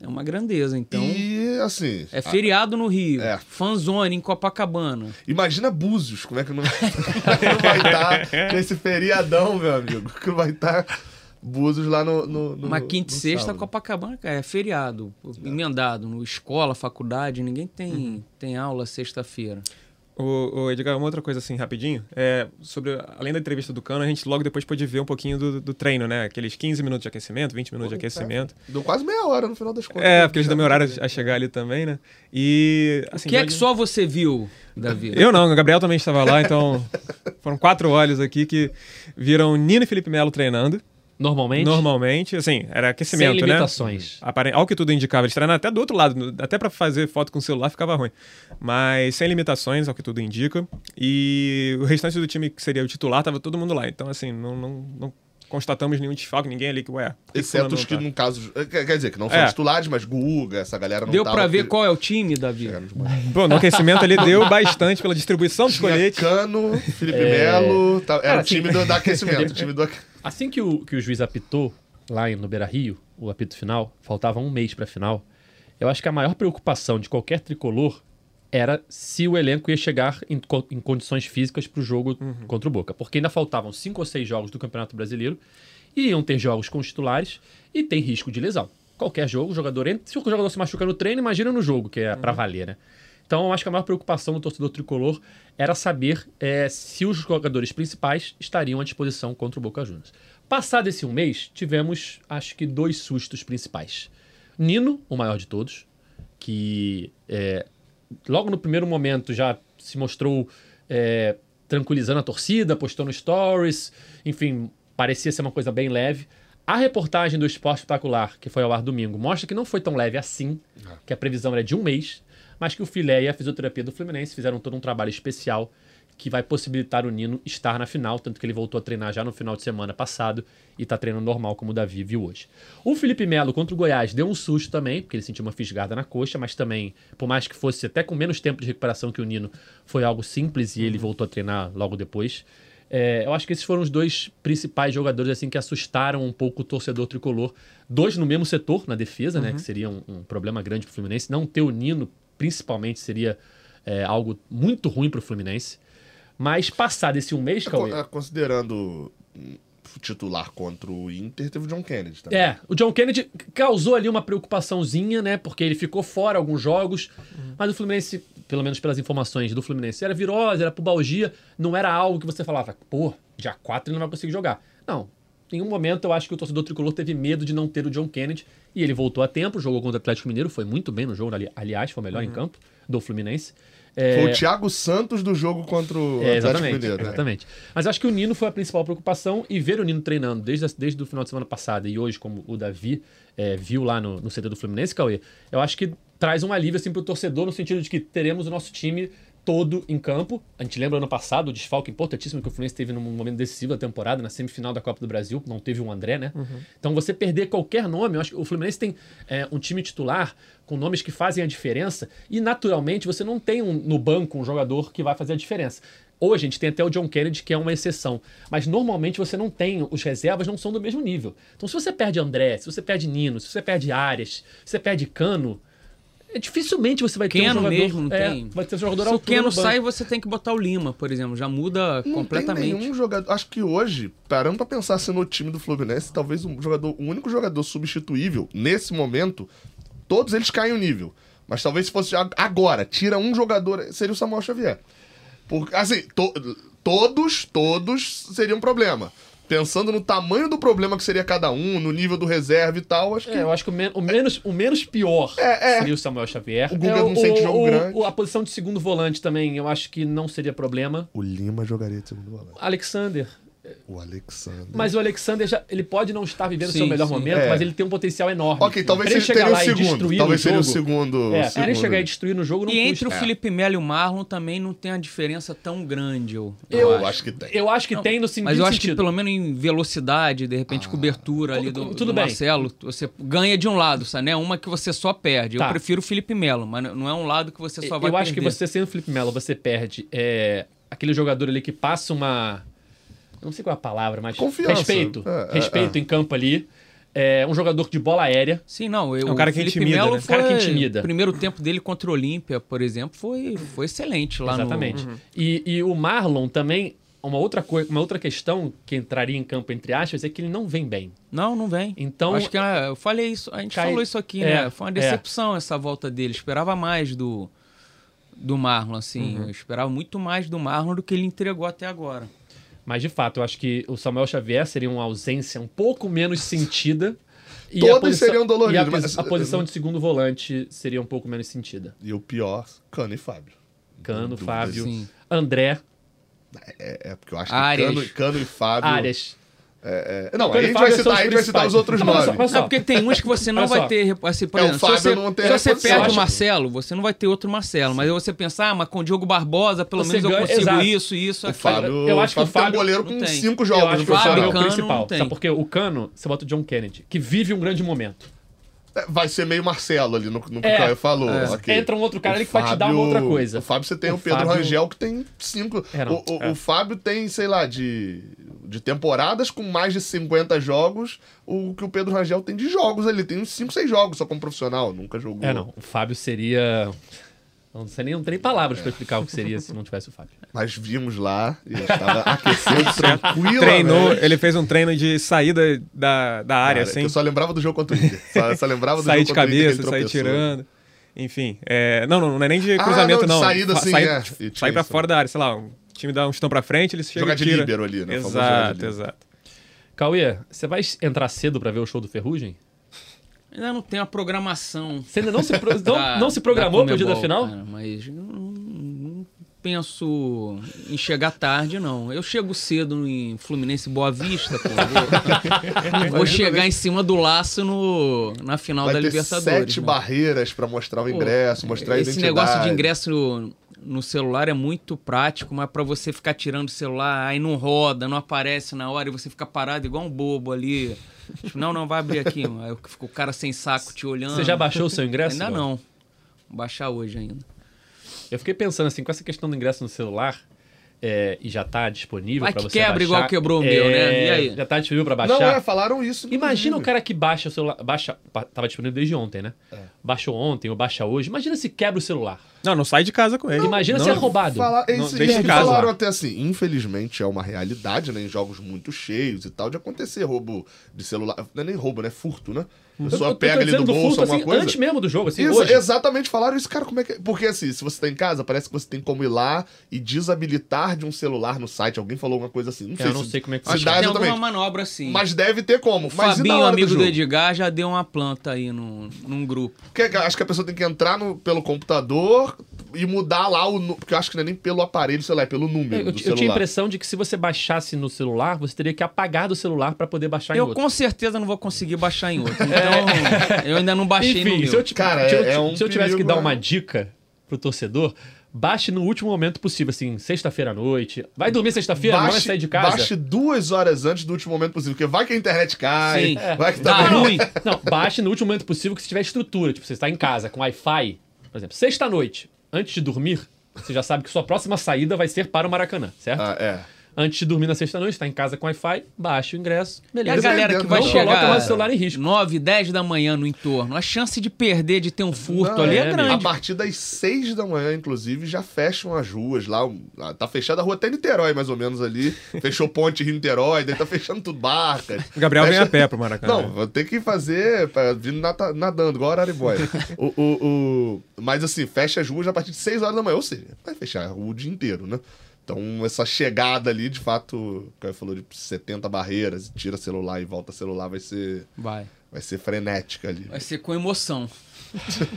é uma grandeza. Então, E assim. é feriado no Rio, É. fanzone em Copacabana. Imagina Búzios, como é que não, não vai estar com esse feriadão, meu amigo? Que vai estar Búzios lá no. no, no Uma quinta e sexta, sábado. Copacabana, cara, é feriado, emendado, no escola, faculdade, ninguém tem, Uhum. tem aula sexta-feira. O, o Edgar, uma outra coisa assim, rapidinho, é sobre, além da entrevista do Cano, a gente logo depois pôde ver um pouquinho do, do treino, né? Aqueles 15 minutos de aquecimento, 20 minutos de aquecimento. Deu quase meia hora no final das contas. É, porque eles demoraram a chegar ali também, né? E, assim... O que é que só você viu, Davi? Eu não, o Gabriel também estava lá, então foram quatro olhos aqui que viram Nino e Felipe Melo treinando, Normalmente, normalmente, assim, era sem aquecimento, né? limitações. Apare- Ao que tudo indicava, eles treinaram até do outro lado, até pra fazer foto com o celular ficava ruim. Mas sem limitações, ao que tudo indica. E o restante do time que seria o titular, tava todo mundo lá. Então, assim, não, não, não constatamos nenhum desfalque, ninguém ali que, ué. que Exceto os que, no caso. Quer quer dizer, que não são É. titulares, mas Guga, essa galera não Deu tava, pra ver porque- qual é o time, Davi? Pô, no aquecimento ele deu bastante pela distribuição dos Tinha coletes. Cano, Felipe É. Melo. tá- Cara, era o assim- time do, do aquecimento. o time do, aque- Assim que o, que o juiz apitou lá no Beira Rio, o apito final, faltava um mês pra final. Eu acho que a maior preocupação de qualquer tricolor era se o elenco ia chegar em, em condições físicas pro jogo contra o Boca. Porque ainda faltavam cinco ou seis jogos do Campeonato Brasileiro e iam ter jogos com os titulares e tem risco de lesão. Qualquer jogo, o jogador entra. Se o jogador se machuca no treino, imagina no jogo, que é pra valer, né? Então, eu acho que a maior preocupação do torcedor tricolor era saber eh, se os jogadores principais estariam à disposição contra o Boca Juniors. Passado esse um mês, tivemos, acho que, dois sustos principais. Nino, o maior de todos, que eh, logo no primeiro momento já se mostrou eh, tranquilizando a torcida, postando stories, enfim, parecia ser uma coisa bem leve. A reportagem do Esporte Espetacular, que foi ao ar domingo, mostra que não foi tão leve assim, que a previsão era de um mês, mas que o Filé e a fisioterapia do Fluminense fizeram todo um trabalho especial que vai possibilitar o Nino estar na final, tanto que ele voltou a treinar já no final de semana passado e está treinando normal, como o Davi viu hoje. O Felipe Melo contra o Goiás deu um susto também, porque ele sentiu uma fisgada na coxa, mas também, por mais que fosse até com menos tempo de recuperação que o Nino, foi algo simples e ele voltou a treinar logo depois. É, eu acho que esses foram os dois principais jogadores assim que assustaram um pouco o torcedor tricolor. Dois no mesmo setor, na defesa, né? Que seria um, um problema grande para o Fluminense. Não ter o Nino, principalmente, seria é, algo muito ruim para o Fluminense. Mas passado esse um mês, Cauê... É, Considerando titular contra o Inter, teve o John Kennedy também. É, o John Kennedy causou ali uma preocupaçãozinha, né? Porque ele ficou fora alguns jogos, mas o Fluminense, pelo menos pelas informações do Fluminense, era virose, era pubalgia, não era algo que você falava, pô, dia 4 ele não vai conseguir jogar. Não. Em nenhum momento eu acho que o torcedor tricolor teve medo de não ter o John Kennedy e ele voltou a tempo, jogou contra o Atlético Mineiro, foi muito bem no jogo, ali- aliás, foi o melhor em campo do Fluminense. É, Foi o Thiago Santos do jogo contra o é, Atlético exatamente, Mineiro. né? exatamente. Mas acho que o Nino foi a principal preocupação e ver o Nino treinando desde, desde o final de semana passada e hoje, como o Davi é, viu lá no, no CT do Fluminense, Cauê, eu acho que traz um alívio assim, pro torcedor no sentido de que teremos o nosso time todo em campo. A gente lembra ano passado o desfalque importantíssimo que o Fluminense teve num momento decisivo da temporada, na semifinal da Copa do Brasil, não teve o André, né? Então você perder qualquer nome, eu acho que o Fluminense tem é, um time titular com nomes que fazem a diferença e naturalmente você não tem um- no banco um jogador que vai fazer a diferença. Hoje a gente tem até o John Kennedy, que é uma exceção. Mas normalmente você não tem, os reservas não são do mesmo nível. Então se você perde André, se você perde Nino, se você perde Arias, se você perde Cano, é, dificilmente você vai ter um Keno jogador... mesmo não é, tem. Vai ter um jogador Se o Keno sai, você tem que botar o Lima, por exemplo. Já muda Não completamente. tem nenhum jogador. Acho que hoje, parando pra pensar assim no time do Fluminense, talvez um jogador, o único jogador substituível nesse momento, todos eles caem o nível. Mas talvez se fosse ag- agora, tira um jogador, seria o Samuel Xavier. Porque, assim, to- todos, todos seria um problema. Pensando no tamanho do problema que seria cada um, no nível do reserva e tal, acho que. É, eu acho que o, men- o menos, o menos pior É, é. seria o Samuel Xavier. O Guga É, não sente jogo grande. o- a posição de segundo volante também, eu acho que não seria problema. O Lima jogaria de segundo volante. Alexander. O Alexander. Mas o Alexander, já, ele pode não estar vivendo o seu melhor sim. momento, É. mas ele tem um potencial enorme. Ok, talvez ele teria o e segundo. destruir Talvez no seria o segundo. É, pra ele segundo. chegar e destruir no jogo não E entre custa. o Felipe Melo e o Marlon também não tem a diferença tão grande, eu, Eu acho que tem. Eu acho que Não, tem no sentido. Mas eu acho que pelo menos em velocidade, de repente cobertura ali do, tudo do bem. Marcelo, você ganha de um lado, sabe? Né? Uma que você só perde. Tá. Eu prefiro o Felipe Melo, mas não é um lado que você só vai eu acho que perder. você sendo o Felipe Melo, você perde é, aquele jogador ali que passa uma. Não sei qual é a palavra, mas. Confiança. Respeito. É, é, respeito é. em campo ali. É um jogador de bola aérea. Sim, não. Eu, É um cara o que Felipe intimida, Melo né? foi... Cara que intimida. O primeiro tempo dele contra o Olímpia, por exemplo, foi, foi excelente lá Exatamente. no... E, e o Marlon também. Uma outra, coisa, uma outra questão que entraria em campo entre aspas é que ele não vem bem. Não, não vem. Então- Acho que é, eu falei isso, a gente Cai- falou isso aqui, é, né? Foi uma é. decepção essa volta dele. Esperava mais do, do Marlon, assim. Uhum. Eu esperava muito mais do Marlon do que ele entregou até agora. Mas de fato, eu acho que o Samuel Xavier seria uma ausência um pouco menos sentida. E Todos a posição, seriam doloridos, E a, mas- a posição de segundo volante seria um pouco menos sentida. E o pior, Cano e Fábio. Cano. Fábio, Sim. André, É, é porque eu acho Arias. que Cano, Cano e Fábio. Arias. É, é, não, aí a gente vai citar, os a gente vai citar os outros Não, só. É porque tem uns que você não vai ter. Assim, por É, o exemplo, Fábio se você, não tem se você pega Eu o acho- Marcelo, você não vai ter outro Marcelo. Mas aí você pensar, ah, mas com o Diogo Barbosa, pelo Você menos eu ganha- consigo exato. isso, isso, O aquilo. Fábio, eu acho que o Fábio tem um Fábio goleiro não com tem. cinco Eu jogos acho no que o Fábio é o principal. não tem. Sabe por quê? O Cano, você bota o John Kennedy, que vive um grande momento. É, Vai ser meio Marcelo ali no, no que É. o Caio falou. É. ok. Entra um outro cara O ali que vai te dar uma outra coisa. O Fábio você tem O o, Pedro Fábio- Rangel que tem cinco. É, não. o, o- É. o Fábio tem, sei lá, de, de temporadas com mais de 50 jogos. O que o Pedro Rangel tem de jogos ali. Tem uns 5, 6 jogos só como profissional. Nunca jogou. É, não. O Fábio seria. Não sei nem, não tem nem palavras pra explicar o que seria se não tivesse o Fábio. Mas vimos lá e ele estava aquecido, tranquilo. Treinou, ele fez um treino de saída da, da área, assim. Eu só lembrava do jogo contra o Inter. Só, só lembrava do sair jogo de contra o Inter que cabeça, ele sair tirando. Enfim, é, não, não, não é nem de Ah, cruzamento, não, de não. saída, Fa- sim, sai, é. tipo, E tinha sai pra isso, fora da área, sei lá, um time dá um chutão pra frente, ele chega Jogar de tira. líbero ali, né? Exato, exato. Cauê, você vai entrar cedo pra ver o show do Ferrugem? Ainda não tem a programação. Você ainda não se, pro- não, da- não se programou pro dia da final? cara, mas eu não, não penso em chegar tarde, não. Eu chego cedo em Fluminense Boa Vista, pô. Vou, vou chegar em cima do laço no, na final Vai da ter Libertadores. sete né? barreiras pra mostrar o Pô, ingresso, mostrar a Esse identidade. negócio de ingresso no, celular é muito prático, mas pra você ficar tirando o celular, aí não roda, não aparece na hora e você fica parado igual um bobo ali. Tipo, não, não, vai abrir aqui. mano. Aí fica o cara sem saco te olhando. Você já baixou o seu ingresso? Ainda Gal? não. Vou baixar hoje ainda. Eu fiquei pensando assim, com essa questão do ingresso no celular, é, e já tá disponível Vai pra que você quebra baixar, igual quebrou o meu, é, né? E aí? Já tá disponível pra baixar. Não, é, falaram isso. Imagina o cara que baixa o celular. Baixa, tava disponível desde ontem, né? É. Baixou ontem ou baixa hoje. Imagina se quebra o celular. Não, não sai de casa com ele. Imagina não, se é roubado. Falar, Não, isso, deixa eles falaram até assim, infelizmente é uma realidade, né? Em jogos muito cheios e tal, de acontecer roubo de celular. Não é nem roubo, né? Furto, né? A Eu- pessoa eu tô pega ali do bolso furto, alguma assim, coisa. Antes mesmo do jogo, assim, Isso, hoje. exatamente, falaram isso, cara, como é que... Porque assim, se você tá em casa, parece que você tem como ir lá e desabilitar de um celular no site. Alguém falou alguma coisa assim. Não sei É, eu não se, sei como é que se Acho dá que tem exatamente. alguma manobra assim. Mas deve ter como. o Mas Fabinho, amigo do do? Edgar, já deu uma planta aí no, num grupo. Porque acho que a pessoa tem que entrar no- pelo computador e mudar lá o... Porque eu acho que não é nem pelo aparelho celular, é pelo número Eu, eu do tinha a impressão de que se você baixasse no celular, você teria que apagar do celular pra poder baixar em Eu outro. com certeza não vou conseguir baixar em outro. Então, eu ainda não baixei no Enfim, meu. se eu, Cara, se eu, é- é um se eu tivesse que perigo, dar né? uma dica pro torcedor, baixe no último momento possível, assim, sexta-feira à noite. Vai dormir sexta-feira, não vai sair de casa. Baixe duas horas antes do último momento possível, porque vai que a internet cai, Sim. vai que Dá tá ruim. Não, baixe no último momento possível que se tiver estrutura. Tipo, você está em casa com Wi-Fi, por exemplo, sexta-noite, antes de dormir, você já sabe que sua próxima saída vai ser para o Maracanã, certo? Ah, é. Antes de dormir na sexta-noite, está em casa com Wi-Fi, baixa o ingresso, E a beleza. galera que vai Não chegar coloca mais o celular em risco. 9, 10 da manhã no entorno, a chance de perder, de ter um furto Não, ali é, é, A grande. partir das seis da manhã, inclusive, já fecham as ruas lá. Tá fechada a rua até Niterói, mais ou menos ali. Fechou ponte Rio-Niterói, daí tá fechando tudo barcas. O Gabriel Fecha- vem a pé pro Maracanã. Não, vou ter que fazer, pra- vindo nadando, igual a o, o, o- mas assim, fecha as ruas a partir de 6 horas da manhã, ou seja, vai fechar a rua o dia inteiro, né? Então, essa chegada ali, de fato, o Caio falou de 70 barreiras, tira celular e volta celular, vai ser, Vai. vai ser frenética ali. Vai ser com emoção.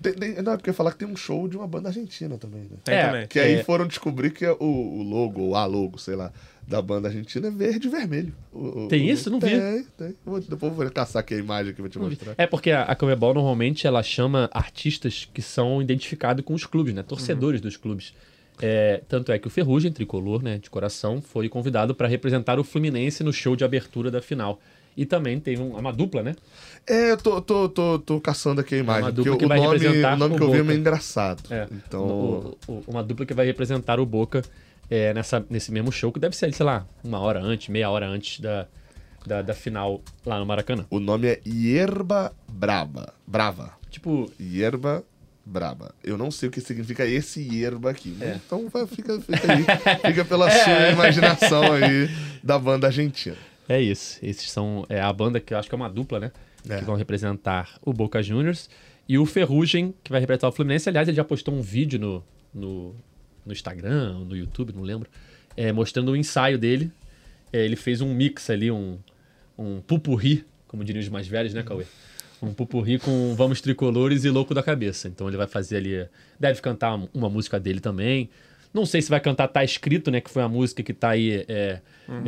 Tem- tem- não, é porque eu ia falar que tem um show de uma banda argentina também, né? Tem É, também. Que aí É. foram descobrir que o, o logo, ou a logo, sei lá, da banda argentina é verde e vermelho. O- Tem o- isso? Não vi. Tem, tem. Vou, depois eu vou caçar aqui a imagem aqui pra te mostrar. É porque a, a Comebol normalmente ela chama artistas que são identificados com os clubes, né? Torcedores dos clubes. É, tanto é que o Ferrugem, tricolor, né, de coração, foi convidado para representar o Fluminense no show de abertura da final. E também teve um- uma dupla, né? É, eu tô, tô, tô, tô caçando aqui a imagem. uma dupla que o, vai nome, representar o nome que eu vi é meio engraçado. É. Então. O- o- uma dupla que vai representar o Boca é, nessa, nesse mesmo show, que deve ser, sei lá, uma hora antes, meia hora antes da, da, da final lá no Maracanã. O nome é Yerba Braba. Brava. Tipo, Yerba Braba. Eu não sei o que significa esse Yerba aqui. É. Então vai, fica, fica aí. Fica pela sua imaginação aí da banda argentina. É isso. Esses são é, a banda que eu acho que é uma dupla, né? É. Que vão representar o Boca Juniors. E o Ferrugem, que vai representar o Fluminense. Aliás, ele já postou um vídeo no, no, no Instagram, ou no YouTube, não lembro, é, mostrando o ensaio dele. É, ele fez um mix ali, um, um pupurri, como diriam os mais velhos, né, Cauê? Um pupurri com Vamos Tricolores e Louco da Cabeça. Então ele vai fazer ali. Deve cantar uma música dele também. Não sei se vai cantar Tá Escrito, né? Que foi a música que tá aí é,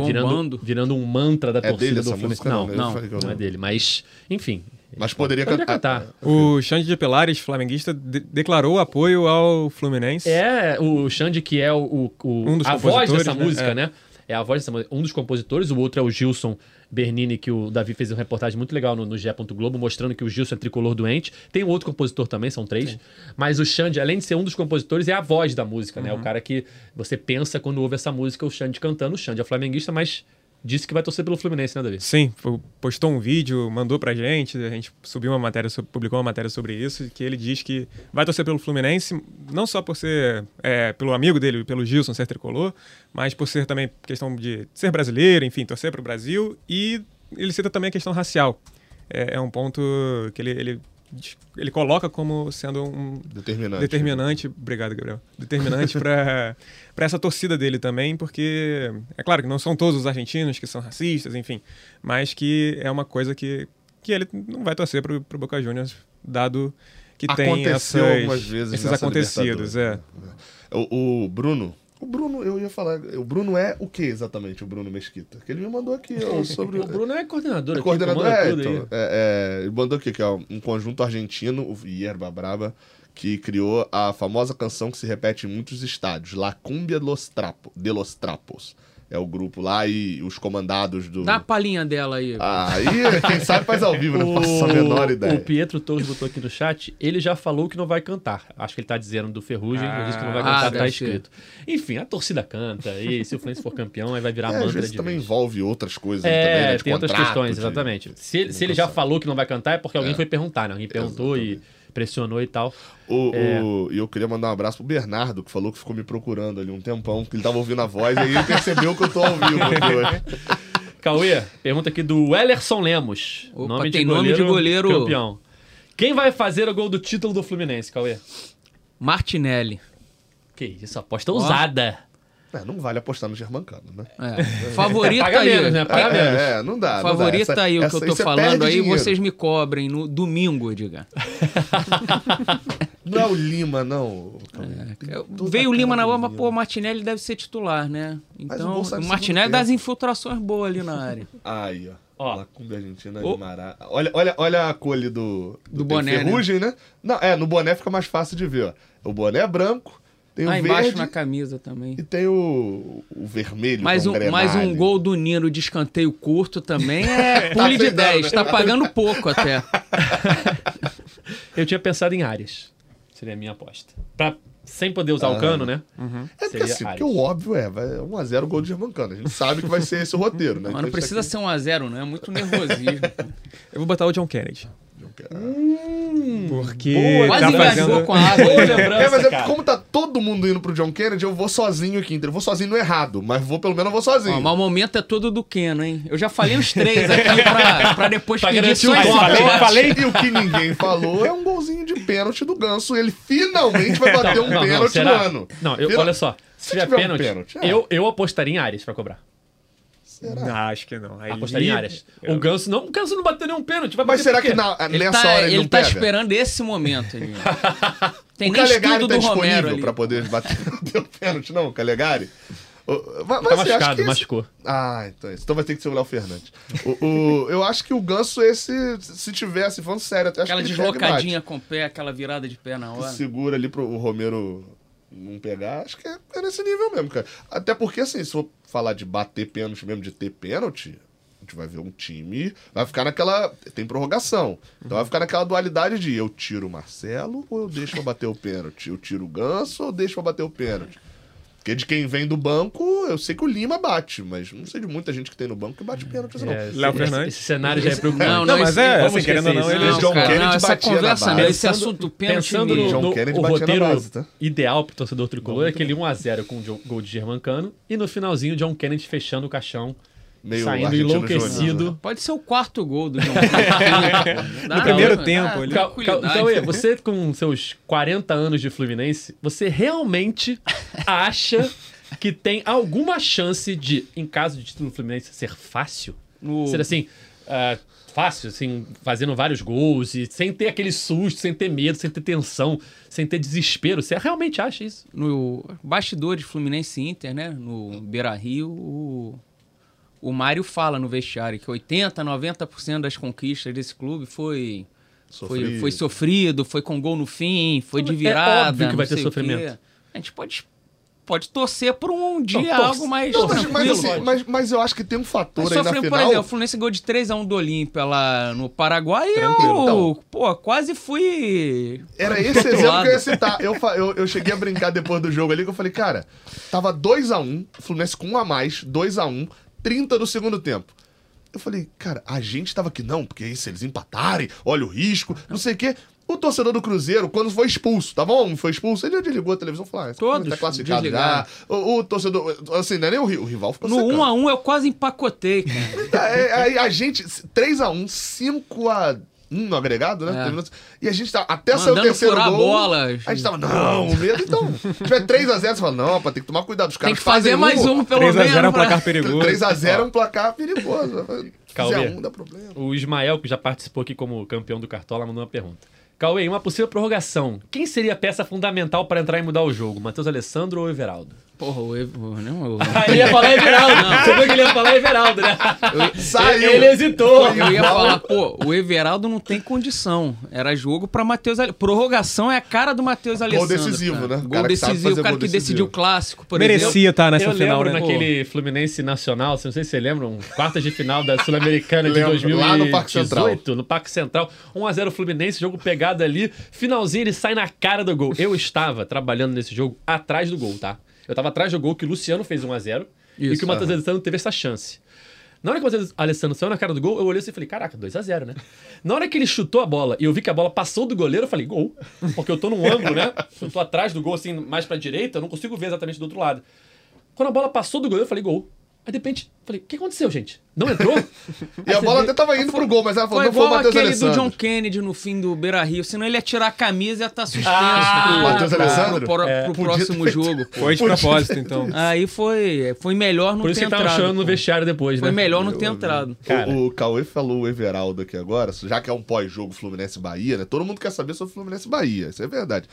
virando, Bombando. virando um mantra da É torcida dele do essa Fluminense. música? Não, não, eu não é não. dele. Mas, enfim. Mas poderia Poderia cantar. cantar. O Xande de Pilares, flamenguista, de- declarou apoio ao Fluminense. É, o Xande, que é o, o- Um dos a voz compositores, dessa né? música, É. né? É a voz dessa música. Um dos compositores, o outro é o Gilson Bernini, que o Davi fez uma reportagem muito legal no, no GE. Globo, mostrando que o Gilson é tricolor doente. Tem um outro compositor também, são três. Mas o Xande, além de ser um dos compositores, é a voz da música, né? O cara que você pensa quando ouve essa música, o Xande cantando. O Xande é flamenguista, mas disse que vai torcer pelo Fluminense, né, Davi? Sim, po- postou um vídeo, mandou pra gente, a gente subiu uma matéria, publicou uma matéria sobre isso, que ele diz que vai torcer pelo Fluminense, não só por ser, é, pelo amigo dele, pelo Gilson ser tricolor, mas por ser também questão de ser brasileiro, enfim, torcer pro Brasil, e ele cita também a questão racial. É, é um ponto que ele, ele, ele coloca como sendo um, Determinante. determinante, obrigado, Gabriel. Determinante para para essa torcida dele também, porque é claro que não são todos os argentinos que são racistas, enfim, mas que é uma coisa que, que ele não vai torcer pro, pro Boca Juniors, dado que tem Aconteceu essas, algumas vezes esses acontecidos, é. Né? O, o Bruno. O Bruno, eu ia falar. O Bruno é o que exatamente, o Bruno Mesquita? Que ele me mandou aqui ó, sobre. O Bruno é coordenador O aqui, coordenador é, então, é, é, ele mandou aqui que é um conjunto argentino, o Yerba Braba, que criou a famosa canção que se repete em muitos estádios, La Cumbia de los, Trapo, de los Trapos. É o grupo lá e os comandados do. Dá a palhinha dela aí. Ah, aí, quem sabe faz ao vivo, não faço a menor ideia. O Pietro Torres botou aqui no chat, ele já falou que não vai cantar. Acho que ele tá dizendo do Ferrugem, ele disse que não vai Ah, cantar, tá deve escrito. Enfim, a torcida canta, e se o Fluminense for campeão, aí vai virar É, às mantra vezes de também vez. envolve outras coisas aí É, também, né, tem outras questões, de- exatamente. Se ele, se ele já falou que não vai cantar, é porque alguém É. foi perguntar, né? Alguém perguntou e pressionou e tal. O, É. o- e eu queria mandar um abraço pro Bernardo, que falou que ficou me procurando ali um tempão, que ele tava ouvindo a voz, e aí ele percebeu que eu tô ao vivo aqui hoje. Cauê, pergunta aqui do Ellerson Lemos. Opa, tem nome de goleiro. Campeão. Quem vai fazer o gol do título do Fluminense, Cauê? Martinelli. Que isso, aposta ousada. É, não vale apostar no Germancano, né? É. Favorita Paga aí. menos, né? Paga menos. É, é, não dá. não dá. Favorita Essa- aí o que essa eu tô falando aí, dinheiro. vocês me cobrem no domingo, diga. Não é o Lima, não. Eu- Toda Veio o Lima na do bola, mas Lima. pô, o Martinelli deve ser titular, né? Mas o Então, o no Martinelli dá as infiltrações boas ali na área. Aí, ó. Ó. Lacumba Argentina de Mará. Olha, olha, olha a cor ali do, Do tem boné, né? Ferrugem, né? Não, é, no boné fica mais fácil de ver, ó. O boné é branco, tem Lá o embaixo verde na camisa também. e tem o, o vermelho. Mais um, mais um gol do Nino de escanteio curto também é pule de feitando, 10. né? Tá pagando pouco até. Eu tinha pensado em Arias. Seria a minha aposta. Pra, sem poder usar o Ah. cano, né? É porque, assim, porque o óbvio é, vai 1x0 gol de Germancano. A gente sabe que vai ser esse o roteiro, né? Mas Então não isso precisa aqui- ser um a 0 né? É muito nervosismo. Eu vou botar o John Kennedy. Porque Boa, Quase tá engasgou fazendo... com a água. É, mas é cara. porque como tá todo mundo indo pro John Kennedy, eu vou sozinho aqui. entendeu? Eu vou sozinho no errado, mas vou pelo menos eu vou sozinho. Ó, mas o momento é todo do Keno, hein? Eu já falei os três aqui pra, pra depois Pra pedir só. Falei, voto. falei e o que ninguém falou é um golzinho de pênalti do Ganso. Ele finalmente vai bater um Não, não, pênalti no ano. Não, eu, Final- olha só. Se, Se tiver tiver um pênalti, pênalti, é. eu, eu apostaria em Arias pra cobrar. Não, acho que não. Aí Apostaria em Arias. O Ganso não, o Ganso não bateu nenhum pênalti. Vai Mas será que na- Ele nessa tá, hora ele, ele não tá pega? esperando esse momento. ali. Tem O nem Calegari estudo tá do Romero disponível pra poder bater o pênalti, não, o Calegari? O- Mas, Tá acho machucado, que esse- machucou. Ah, então é isso. Então vai ter que ser o Léo Fernandes. O, o- eu acho que o Ganso, esse, se tivesse, falando sério, até acho Aquela que ele e deslocadinha com o pé, aquela virada de pé na hora. Segura ali pro o Romero não pegar, acho que é, é nesse nível mesmo, cara. Até porque, assim, se for falar de bater pênalti mesmo, de ter pênalti, a gente vai ver um time. Vai ficar naquela. Tem prorrogação. Então vai ficar naquela dualidade de eu tiro o Marcelo ou eu deixo pra bater o pênalti? Eu tiro o Ganso ou eu deixo pra bater o pênalti? Porque de quem vem do banco, eu sei que o Lima bate, mas não sei de muita gente que tem no banco que bate pênalti, não. É, esse, Léo esse- Fernandes. Esse cenário já é preocupante. Não, Não, não, mas esse- é, vamos assim, querendo ou não, ele... isso. John cara, Kennedy não, essa batia na conversa base. não, esse assunto do pênalti Pensando no, John no- Kennedy o roteiro base, tá? ideal pro torcedor tricolor é aquele 1x0 com o gol de Germancano e no finalzinho John Kennedy fechando o caixão, Meio saindo argentino enlouquecido. Júnior, né? Pode ser o quarto gol do John. No primeiro tempo, ele- Cal- Cal-. Cauê, você com seus 40 anos de Fluminense, você realmente acha que tem alguma chance de, em caso de título do Fluminense, ser fácil? No- Ser assim, ah, fácil, assim, fazendo vários gols e sem ter aquele susto, sem ter medo, sem ter tensão, sem ter desespero. Você realmente acha isso? No bastidores Fluminense e Inter, né? No Beira Rio, o, o Mário fala no vestiário que 80, 90% das conquistas desse clube foi foi, Sofrido. foi sofrido, foi com gol no fim, foi de É virada. óbvio que não vai ter sofrimento. A gente pode, pode torcer por um dia torce- algo mais Não, mas, tranquilo. mas, assim, mas, mas eu acho que tem um fator Mas aí na sofreu, por final. exemplo, o Fluminense ganhou de 3x1 do Olímpia lá no Paraguai e eu, então. pô, quase fui... Era esse exemplo lado. que eu ia citar. Eu, eu, eu cheguei a brincar depois do jogo ali, que eu falei, cara, tava 2x1, Fluminense com um a mais, 2x1, 30 do segundo tempo. Eu falei, cara, a gente tava aqui, não, porque aí se eles empatarem, olha o risco, não sei o quê. O torcedor do Cruzeiro, quando foi expulso, tá bom? Foi expulso, ele desligou a televisão e falou: ah, esse Todos tá classificado já. O, o torcedor, assim, não é nem o, o rival ficou No secando. 1x1 eu quase empacotei, cara. É, Aí a gente, 3x1, 5x1 no agregado, né? É. Terminou- E a gente tá, até saiu o terceiro furar a gol. bola. A gente tava, não, o medo, então. Se tiver 3x0, você fala, não, pá, tem que tomar cuidado. Os Tem caras que fazer fazem mais um, pelo 3x0 menos. é um placar perigoso. 3x0 é um placar perigoso. Cauê. um, dá problema. O Ismael, que já participou aqui como campeão do Cartola, mandou uma pergunta. Cauê, em uma possível prorrogação, quem seria a peça fundamental para entrar e mudar o jogo? Matheus Alessandro ou Everaldo? Porra, o Ev... o- Não, o... Ah, ele ia falar Everaldo. Você viu que ele ia falar Everaldo, né? Saiu. Ele hesitou. Eu ia falar, pô, o Everaldo não tem condição. Era jogo pra Matheus Ale... Prorrogação é a cara do Matheus Alessandro. decisivo, cara. né? O Gol cara decisivo, o cara gol que decisivo. decidiu o clássico, por exemplo. Merecia estar nessa eu final, né? naquele Fluminense Nacional, não sei se vocês lembram, quartas de final da Sul-Americana de Lembro, 2018, lá no Parque Central. no Parque Central. 1x0 Fluminense, jogo pegado ali. Finalzinho, ele sai na cara do gol. Eu estava trabalhando nesse jogo atrás do gol, tá? Eu estava atrás do gol que o Luciano fez 1x0 e que o Matheus Alessandro teve essa chance. Na hora que o Matheus Alessandro saiu na cara do gol, eu olhei assim e falei, caraca, 2x0, né? Na hora que ele chutou a bola e eu vi que a bola passou do goleiro, eu falei, gol. Porque eu tô num ângulo, né? Eu tô atrás do gol, assim, mais pra direita, eu não consigo ver exatamente do outro lado. Quando a bola passou do goleiro, eu falei, gol. Aí de repente, falei, o que aconteceu, gente? Não entrou? E a bola até tava indo pro gol, mas ela falou, Foi não foi o Matheus aquele do. John Kennedy no fim do Beira Rio, senão ele ia tirar a camisa e ia estar suspenso Ah, pro, Matheus pro- Alessandro? pro, pro É. Podia próximo ter- jogo. pô. Foi de propósito, então. Aí foi, foi melhor não Por isso ter que tava entrado. chorando no vestiário depois, Foi né? melhor não ter entrado. Cara. O, o Cauê falou o Everaldo aqui agora, já que é um pós-jogo Fluminense-Bahia, né? Todo mundo quer saber sobre Fluminense-Bahia, isso é verdade.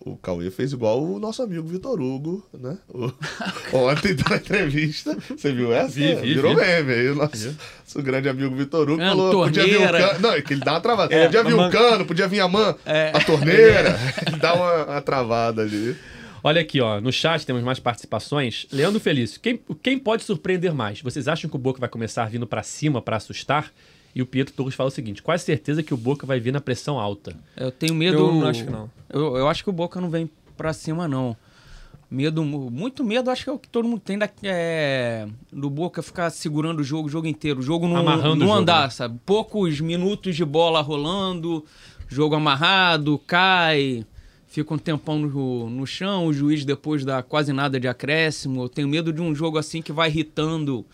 O Cauê fez igual o nosso amigo Vitor Hugo, né? O- ontem na entrevista, você viu essa? Vi, vi, Virou vi. meme aí, o nosso, nosso grande amigo Vitor Hugo É, falou, podia vir o cano. Não, é que ele dá uma travada. podia vir o cano, podia vir a man, É. a torneira. Ele dá uma, uma travada ali. Olha aqui, ó, no chat temos mais participações. Leandro Felício, quem, quem pode surpreender mais? Vocês acham que o Boca vai começar vindo pra cima pra assustar? E o Pietro Torres fala o seguinte: quase certeza que o Boca vai vir na pressão alta. Eu tenho medo. Eu não acho que não. Eu, eu acho que o Boca não vem pra cima, não. Medo, mu- muito medo, acho que é o que todo mundo tem da, é, do Boca ficar segurando o jogo o jogo inteiro. O jogo não, Amarrando não o jogo, andar, né? sabe? Poucos minutos de bola rolando, jogo amarrado, cai, fica um tempão no, no chão, o juiz depois dá quase nada de acréscimo. Eu tenho medo de um jogo assim que vai irritando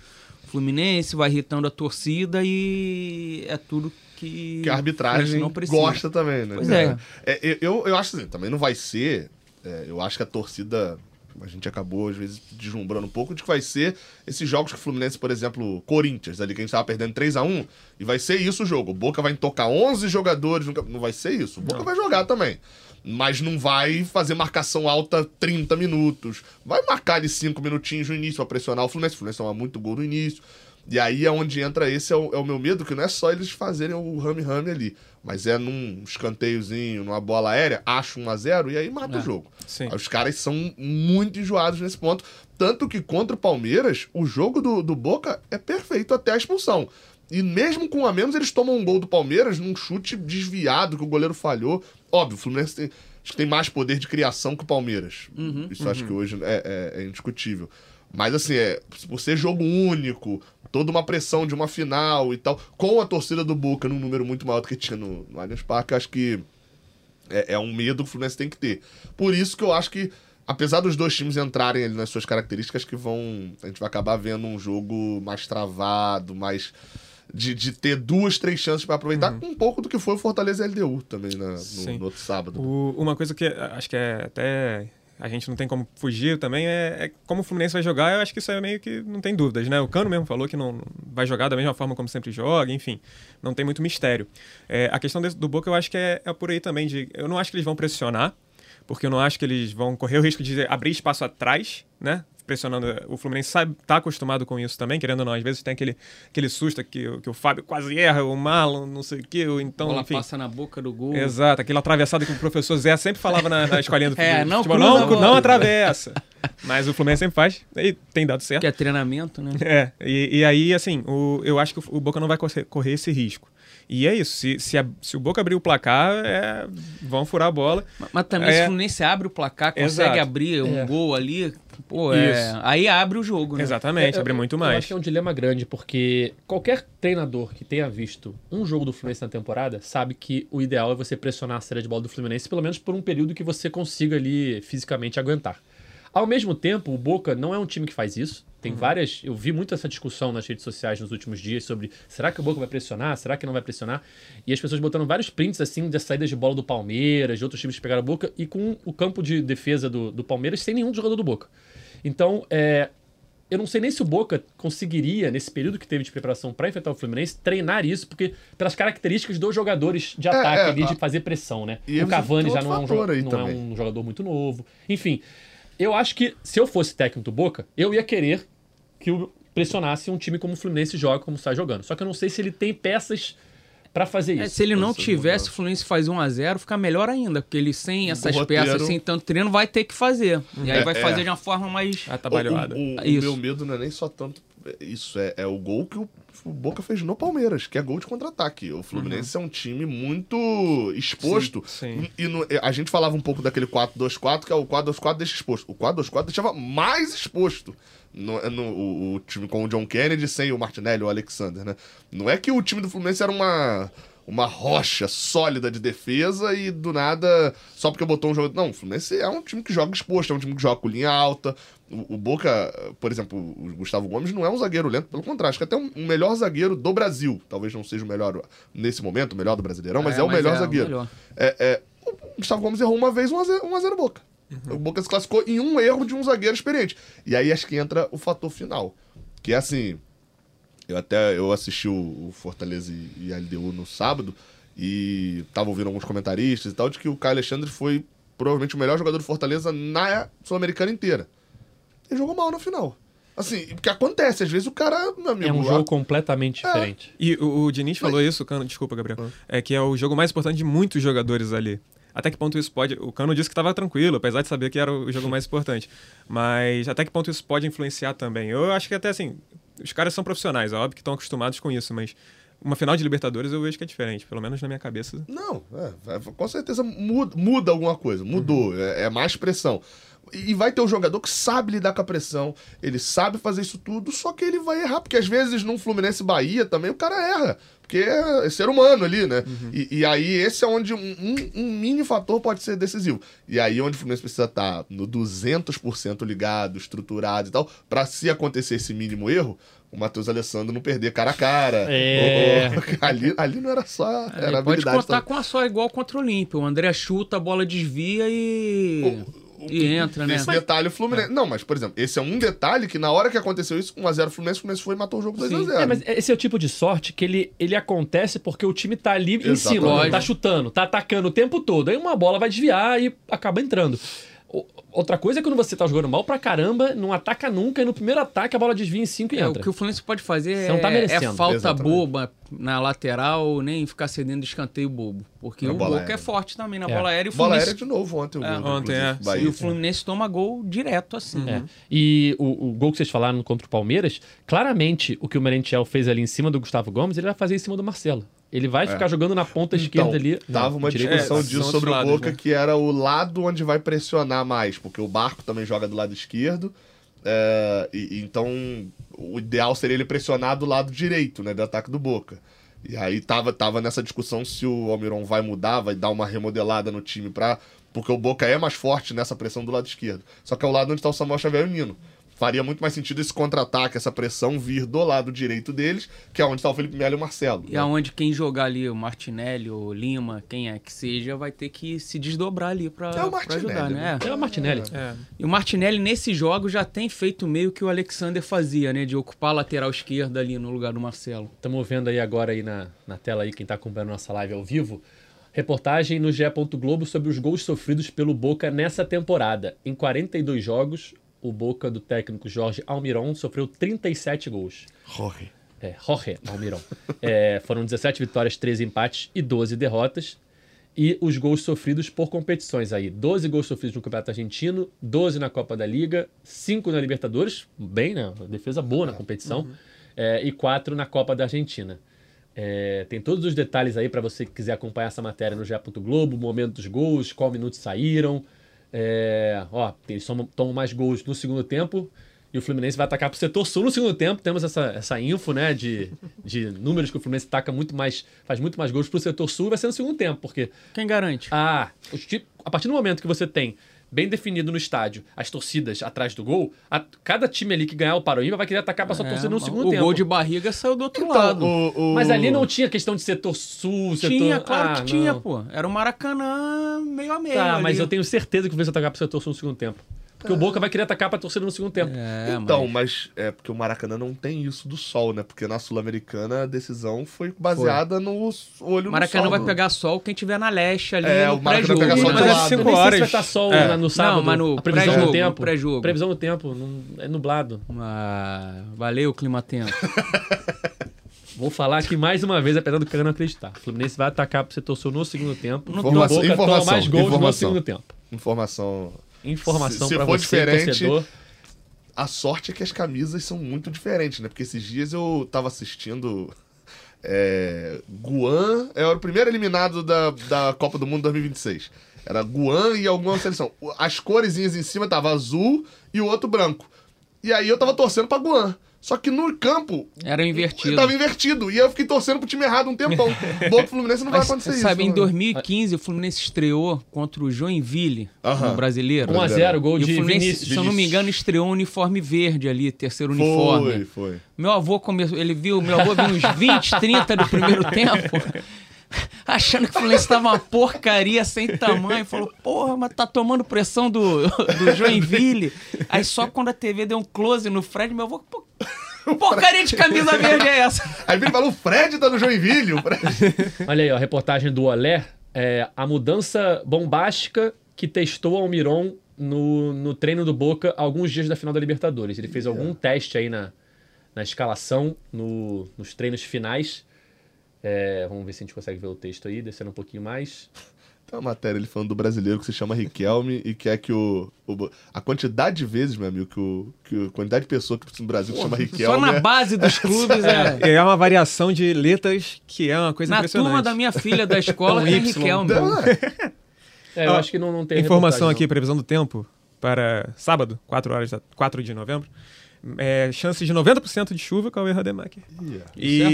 Fluminense, vai irritando a torcida e é tudo que, Que a arbitragem não precisa. gosta também, né? Pois é. É, eu, eu acho assim, também não vai ser. é, eu acho que a torcida. A gente acabou, às vezes, deslumbrando um pouco de que vai ser esses jogos que o Fluminense, por exemplo, Corinthians, ali que a gente tava perdendo 3 a 1 e vai ser isso o jogo. O Boca vai tocar 11 jogadores, não vai ser isso. O Boca vai jogar também. Mas não vai fazer marcação alta 30 minutos. Vai marcar ali 5 minutinhos no início pra pressionar o Fluminense. O Fluminense toma muito gol no início. E aí é onde entra esse é o, é o meu medo, que não é só eles fazerem o rame-rame ali, mas é num escanteiozinho, numa bola aérea, acha 1 a 0 e aí mata É. o jogo. Sim. Os caras são muito enjoados nesse ponto. Tanto que contra o Palmeiras, o jogo do, do Boca é perfeito até a expulsão. E mesmo com a menos, eles tomam um gol do Palmeiras num chute desviado que o goleiro falhou. Óbvio, o Fluminense tem, acho que tem mais poder de criação que o Palmeiras. Isso acho que hoje é, é- é indiscutível. Mas assim, é, por ser jogo único, toda uma pressão de uma final e tal, com a torcida do Boca num número muito maior do que tinha no, no Allianz Parque, acho que é, é um medo que o Fluminense tem que ter. Por isso que eu acho que, apesar dos dois times entrarem ali nas suas características, que vão. A gente vai acabar vendo um jogo mais travado, mais. De, de ter duas, três chances pra aproveitar, um pouco do que foi o Fortaleza LDU também na- no, Sim. no outro sábado. O- uma coisa que eh, acho que é até a gente não tem como fugir também, é, é como o Fluminense vai jogar, eu acho que isso é meio que não tem dúvidas, né? O Cano mesmo falou que não vai jogar da mesma forma como sempre joga, enfim, não tem muito mistério. É, a questão do Boca eu acho que é, é por aí também, de, eu não acho que eles vão pressionar, porque eu não acho que eles vão correr o risco de abrir espaço atrás, né? Pressionando. O Fluminense sabe, tá acostumado com isso também, querendo ou não. Às vezes tem aquele, aquele susto que, que o Fábio quase erra, o Malo, não sei o quê. Então, Bola enfim. passa na boca do gol. Exato, aquela atravessada que o professor Zé sempre falava na, na escolinha do É, não futebol. a Não, bola. não atravessa. Mas o Fluminense sempre faz e tem dado certo. Que é treinamento, né? É, e, e aí, assim, o, eu acho que o, o Boca não vai correr, correr esse risco. E é isso, se, se, a- se o Boca abrir o placar, é, vão furar a bola. Mas- Mas também É. se o Fluminense abre o placar, consegue Exato. abrir um É. gol ali, pô, é, Isso. aí abre o jogo, né? Exatamente, É, abre eu- muito Eu mais. acho que é um dilema grande, porque qualquer treinador que tenha visto um jogo do Fluminense na temporada sabe que o ideal é você pressionar a série de bola do Fluminense, pelo menos por um período que você consiga ali fisicamente aguentar. Ao mesmo tempo, o Boca não é um time que faz isso. Tem várias. Eu vi muito essa discussão nas redes sociais nos últimos dias sobre será que o Boca vai pressionar? Será que não vai pressionar? E as pessoas botando vários prints assim das saídas de bola do Palmeiras, de outros times que pegaram a Boca, e com o campo de defesa do, do Palmeiras sem nenhum jogador do Boca. Então, é, eu não sei nem se o Boca conseguiria, nesse período que teve de preparação para enfrentar o Fluminense, treinar isso, porque pelas características dos jogadores de ataque é, ali, a- de fazer pressão, né? E o Cavani já não, é um, não é um jogador muito novo. Enfim, eu acho que se eu fosse técnico do Boca, eu ia querer que o pressionasse um time como o Fluminense joga, como está jogando. Só que eu não sei se ele tem peças para fazer É, isso. se ele não ser tivesse, o Fluminense faz 1x0, fica melhor ainda, porque ele sem essas roteiro- peças, sem tanto treino, vai ter que fazer. E aí É, vai é. fazer de uma forma mais. Atabalhoada. O, o- o Isso. meu medo não é nem só tanto isso, é, é o gol que o, o Boca fez no Palmeiras, que é gol de contra-ataque. O Fluminense é um time muito exposto. Sim, sim. E no- a gente falava um pouco daquele 4-2-4, que é o 4-2-4 deixa exposto. O 4-2-4 deixava mais exposto. No, no- o, o time com o John Kennedy sem o Martinelli ou o Alexander, né? Não é que o time do Fluminense era uma, uma rocha sólida de defesa e do nada, só porque botou um jogo. Não, o Fluminense é um time que joga exposto, é um time que joga com linha alta. O, o Boca, por exemplo, o Gustavo Gomes não é um zagueiro lento, pelo contrário, acho que até um, um melhor zagueiro do Brasil. Talvez não seja o melhor nesse momento, o melhor do Brasileirão, mas é, o melhor zagueiro. melhor. É, é, o Gustavo Gomes errou uma vez 1x0 1x0 Boca. O Boca se classificou em um erro de um zagueiro experiente. E aí acho que entra o fator final. Que é assim. Eu até eu assisti o, o Fortaleza e, e a LDU no sábado e tava ouvindo alguns comentaristas e tal de que o Caio Alexandre foi provavelmente o melhor jogador do Fortaleza na Sul-Americana inteira. Ele jogou mal no final. Assim, porque acontece, às vezes o cara, meu amigo, É um jogo completamente diferente. E o, o Diniz falou isso, Cano, desculpa, Gabriel, é que é o jogo mais importante de muitos jogadores ali. Até que ponto isso pode. O Cano disse que estava tranquilo, apesar de saber que era o jogo mais importante. Mas até que ponto isso pode influenciar também? Eu acho que até assim, os caras são profissionais, é óbvio que estão acostumados com isso, mas uma final de Libertadores eu vejo que é diferente, pelo menos na minha cabeça. Não, é, é, com certeza muda, muda alguma coisa, mudou, é, é mais pressão. E e vai ter um jogador que sabe lidar com a pressão, ele sabe fazer isso tudo, só que ele vai errar, porque às vezes num Fluminense Bahia também o cara erra, porque é ser humano ali, né? E, e aí esse é onde um, um- um mini fator pode ser decisivo. E aí onde o Fluminense precisa estar no 200% ligado, estruturado e tal, pra se acontecer esse mínimo erro, o Matheus Alessandro não perder cara a cara. É. Ou- ou- ali, ali não era só. É, Era pode contar também. com a só igual contra o Olímpio. O André chuta, a bola desvia e. e entra, né? Esse detalhe o Fluminense. Não, mas, por exemplo, esse é um detalhe que na hora que aconteceu isso, 1x0 Fluminense, o Fluminense foi e matou o jogo 2x0. É, mas esse é o tipo de sorte que ele, ele acontece porque o time tá ali em Exatamente. cima, tá chutando, tá atacando o tempo todo. Aí uma bola vai desviar e acaba entrando. O- Outra coisa é quando você tá jogando mal pra caramba, não ataca nunca, e no primeiro ataque a bola desvia em 5 e É, o entra. que o Fluminense pode fazer não tá é, é falta Exatamente. boba na lateral, nem ficar cedendo escanteio bobo. Porque Na o bola Boca aérea. é forte também na É. bola aérea. E o Bola Fluminense, aérea de novo ontem. O É. gol, Ontem, é. Bahia. e o Fluminense toma gol direto assim. É. E o, o gol que vocês falaram contra o Palmeiras, claramente o que o Merentiel fez ali em cima do Gustavo Gomes, ele vai fazer em cima do Marcelo. Ele vai ficar jogando na ponta esquerda Então, ali. Tava Não, uma discussão É, disso sobre o Boca, né? que era o lado onde vai pressionar mais, porque o Barco também joga do lado esquerdo. é, e, e então, o ideal seria ele pressionar do lado direito, né, do ataque do Boca. E aí tava, tava nessa discussão se o Almiron vai mudar, vai dar uma remodelada no time pra. Porque o Boca é mais forte nessa pressão do lado esquerdo. Só que é o lado onde tá o Samuel Xavier e o Nino. Faria muito mais sentido esse contra-ataque, essa pressão vir do lado direito deles, que é onde está o Felipe Melo e o Marcelo. E né? aonde quem jogar ali, o Martinelli, o Lima, quem é que seja, vai ter que se desdobrar ali pra, É o pra Martinelli, ajudar, né? É o Martinelli. É. E o Martinelli, nesse jogo, já tem feito meio que o Alexander fazia, né? De ocupar a lateral esquerda ali no lugar do Marcelo. Estamos vendo aí agora aí na, na tela aí quem está acompanhando nossa live ao vivo. Reportagem no GE. Globo sobre os gols sofridos pelo Boca nessa temporada. Em 42 jogos, o Boca do técnico Jorge Almiron sofreu 37 gols. Jorge. É, Jorge Almiron. É, foram 17 vitórias, 13 empates e 12 derrotas. E os gols sofridos por competições aí. 12 gols sofridos no Campeonato Argentino, 12 na Copa da Liga, 5 na Libertadores, bem, né? Defesa boa na competição. É, e 4 na Copa da Argentina. É, tem todos os detalhes aí para você que quiser acompanhar essa matéria no. Globo, momento dos gols, qual minuto saíram. É, ó, eles tomam, tomam mais gols no segundo tempo e o Fluminense vai atacar pro setor sul no segundo tempo. Temos essa, essa info, né, de, de números que o Fluminense ataca muito mais, faz muito mais gols pro setor sul e vai ser no segundo tempo, porque Quem garante? ah, os ti- a partir do momento que você tem bem definido no estádio as torcidas atrás do gol, a- cada time ali que ganhar o Paroímba vai querer atacar pra sua É, torcida no mas segundo o tempo. gol de barriga saiu do outro Então, lado. o, o- Mas ali não tinha questão de setor sul, setor... Tinha, claro Ah, que tinha, não. pô. Era o Maracanã meio a meio. Tá, ali. mas eu tenho certeza que o Fluminense vai atacar pro setor sul no segundo tempo. Porque o Boca vai querer atacar pra torcida no segundo tempo. É, Então, mas... mas é porque o Maracanã não tem isso do sol, né? Porque na Sul-Americana a decisão foi baseada no s- olho Maracanã no sol. vai pegar sol quem tiver na leste ali É, no o Maracanã pré-jogo. pega sol de Mas lado. é cinco horas. horas. vai estar sol É. na- no sábado. mas no previsão pré-jogo, do tempo. no pré-jogo. Previsão do tempo, não, é nublado. Ah, valeu, clima tempo. Vou falar aqui mais uma vez, apesar do cara não acreditar. O Fluminense vai atacar pro setor sul no segundo tempo. No Informação- Boca toma informação, mais gols no informação. segundo tempo. Informação. Informação for você, diferente, torcedor. A sorte é que as camisas são muito diferentes, né? Porque esses dias eu tava assistindo. É, Guan era o primeiro eliminado da, da Copa do Mundo 2026. Era Guan e alguma seleção. As coresinhas em cima tava azul e o outro branco. E aí eu tava torcendo pra Guan. Só que no campo Era invertido. tava invertido. E eu fiquei torcendo pro time errado um tempão. Boca Fluminense não vai Mas, acontecer isso. sabe, em né? 2015 o Fluminense estreou contra o Joinville Aham. no Brasileiro. 1x0, gol E o de Fluminense, Vinícius. se eu não me engano, estreou um uniforme verde ali, terceiro uniforme. Foi, foi. Meu avô começou, ele viu, meu avô viu uns 20, 30 do primeiro tempo, achando que o Fluminense tava uma porcaria sem tamanho. Falou, porra, mas tá tomando pressão do, do Joinville. Aí só quando a TV deu um close no Fred, meu avô, pô, porcaria de camisa verde é essa? Aí ele falou: o Fred tá no Joinville. O Fred... Olha aí, ó, a reportagem do Olé. É, a mudança bombástica que testou Almiron no, no treino do Boca alguns dias da final da Libertadores. Ele fez algum teste aí na, na escalação, no- nos treinos finais. É, vamos ver se a gente consegue ver o texto aí, descendo um pouquinho mais. Tem uma matéria ele falando do brasileiro que se chama Riquelme e quer que o, o- A quantidade de vezes, meu amigo, que, o, que a quantidade de pessoas que no Brasil que se chama Riquelme. Só na é- base dos clubes, é. É uma variação de letras que é uma coisa Na impressionante. turma da minha filha da escola tem Y. Riquelme. Não, é. É, eu Ah, acho que não, não tem Informação aqui, previsão do tempo para sábado, 4 horas da, 4 de novembro. É, chance de 90% de chuva com o Rademacher. Yeah. E é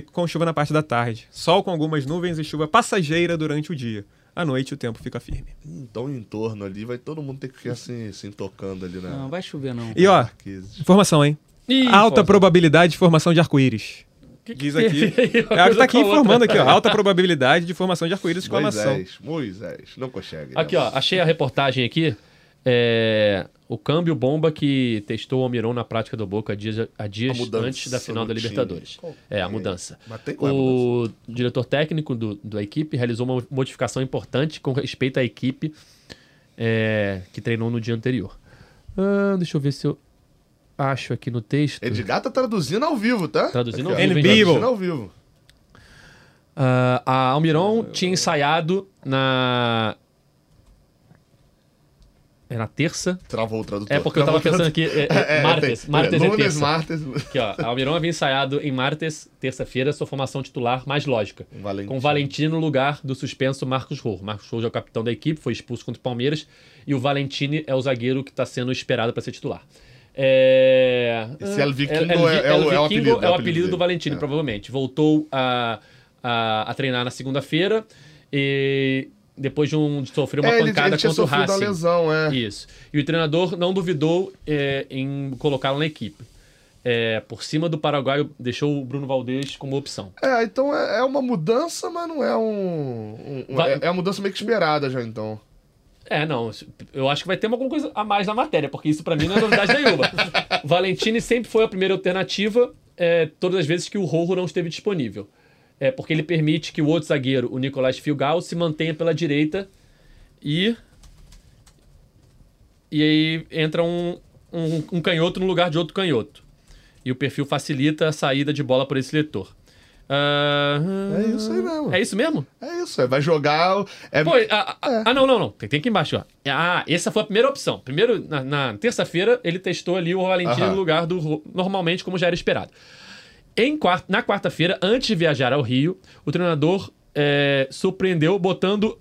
ruim. com chuva na parte da tarde. Sol com algumas nuvens e chuva passageira durante o dia. À noite o tempo fica firme. Então, em torno ali, vai todo mundo ter que ficar assim, assim tocando ali na. Não, vai chover não. E ó, informação, hein? Ih, Alta probabilidade de formação de arco-íris. que que Diz aqui. É o que tá aqui com a outra. informando aqui, ó. Alta probabilidade de formação de arco-íris, exclamação. Moisés, Moisés, não consegue. né? Aqui, ó, achei a reportagem aqui. É, o câmbio bomba que testou o Almiron na prática do Boca há dias, há dias A mudança antes da final da. Libertadores. É, a é? mudança. Mas tem qual é a mudança? O diretor técnico do, da equipe realizou uma modificação importante com respeito à equipe é, que treinou no dia anterior. Ah, deixa eu ver se eu acho aqui no texto. Edgar tá traduzindo ao vivo, tá? Traduzindo Aqui, ao vivo? Traduzindo ao vivo. Ah, a Almiron tinha ensaiado na. É na terça. Travou o tradutor. É porque eu tava pensando aqui. É, tradutor. é, martes. martes é Lunes, terça. martes. Aqui, ó. A Almiron havia ensaiado em martes, terça-feira, sua formação titular mais lógica. Valentim. Com Valentini no lugar do suspenso Marcos Rojo. Marcos Rojo é o capitão da equipe, foi expulso contra o Palmeiras. E o Valentini é o zagueiro que está sendo esperado para ser titular. É... Esse El Vikingo El- é- é o- é o Vikingo apelido, é o apelido do. Valentini, É. provavelmente. Voltou a, a, a treinar na segunda-feira e depois de, um, de sofrer uma é, ele, pancada ele tinha contra o Racing. lesão, é. Isso. E o treinador não duvidou é, em colocá-lo na equipe. É, por cima do paraguaio, deixou o Bruno Valdez como opção. É, então é, é uma mudança, mas não é um. um- Vai- é, é uma mudança meio que esperada já, então. É, não. Eu acho que vai ter alguma coisa a mais na matéria, porque isso pra mim não é novidade nenhuma. Valentini sempre foi a primeira alternativa, é, todas as vezes que o Rojo não esteve disponível. É, porque ele permite que o outro zagueiro, o Nicolás Filgal, se mantenha pela direita e. E aí entra um, um, um canhoto no lugar de outro canhoto. E o perfil facilita a saída de bola por esse leitor. Ah, É isso aí mesmo. É isso mesmo? É isso, é, vai jogar. É, Pô, ah, ah, ah, não, não, não. Tem, tem aqui embaixo, ó. Ah, essa foi a primeira opção. Primeiro, na, na terça-feira, ele testou ali o Valentim Aham. no lugar do. Normalmente, como já era esperado. Em quarta, na quarta-feira, antes de viajar ao Rio, o treinador é, surpreendeu botando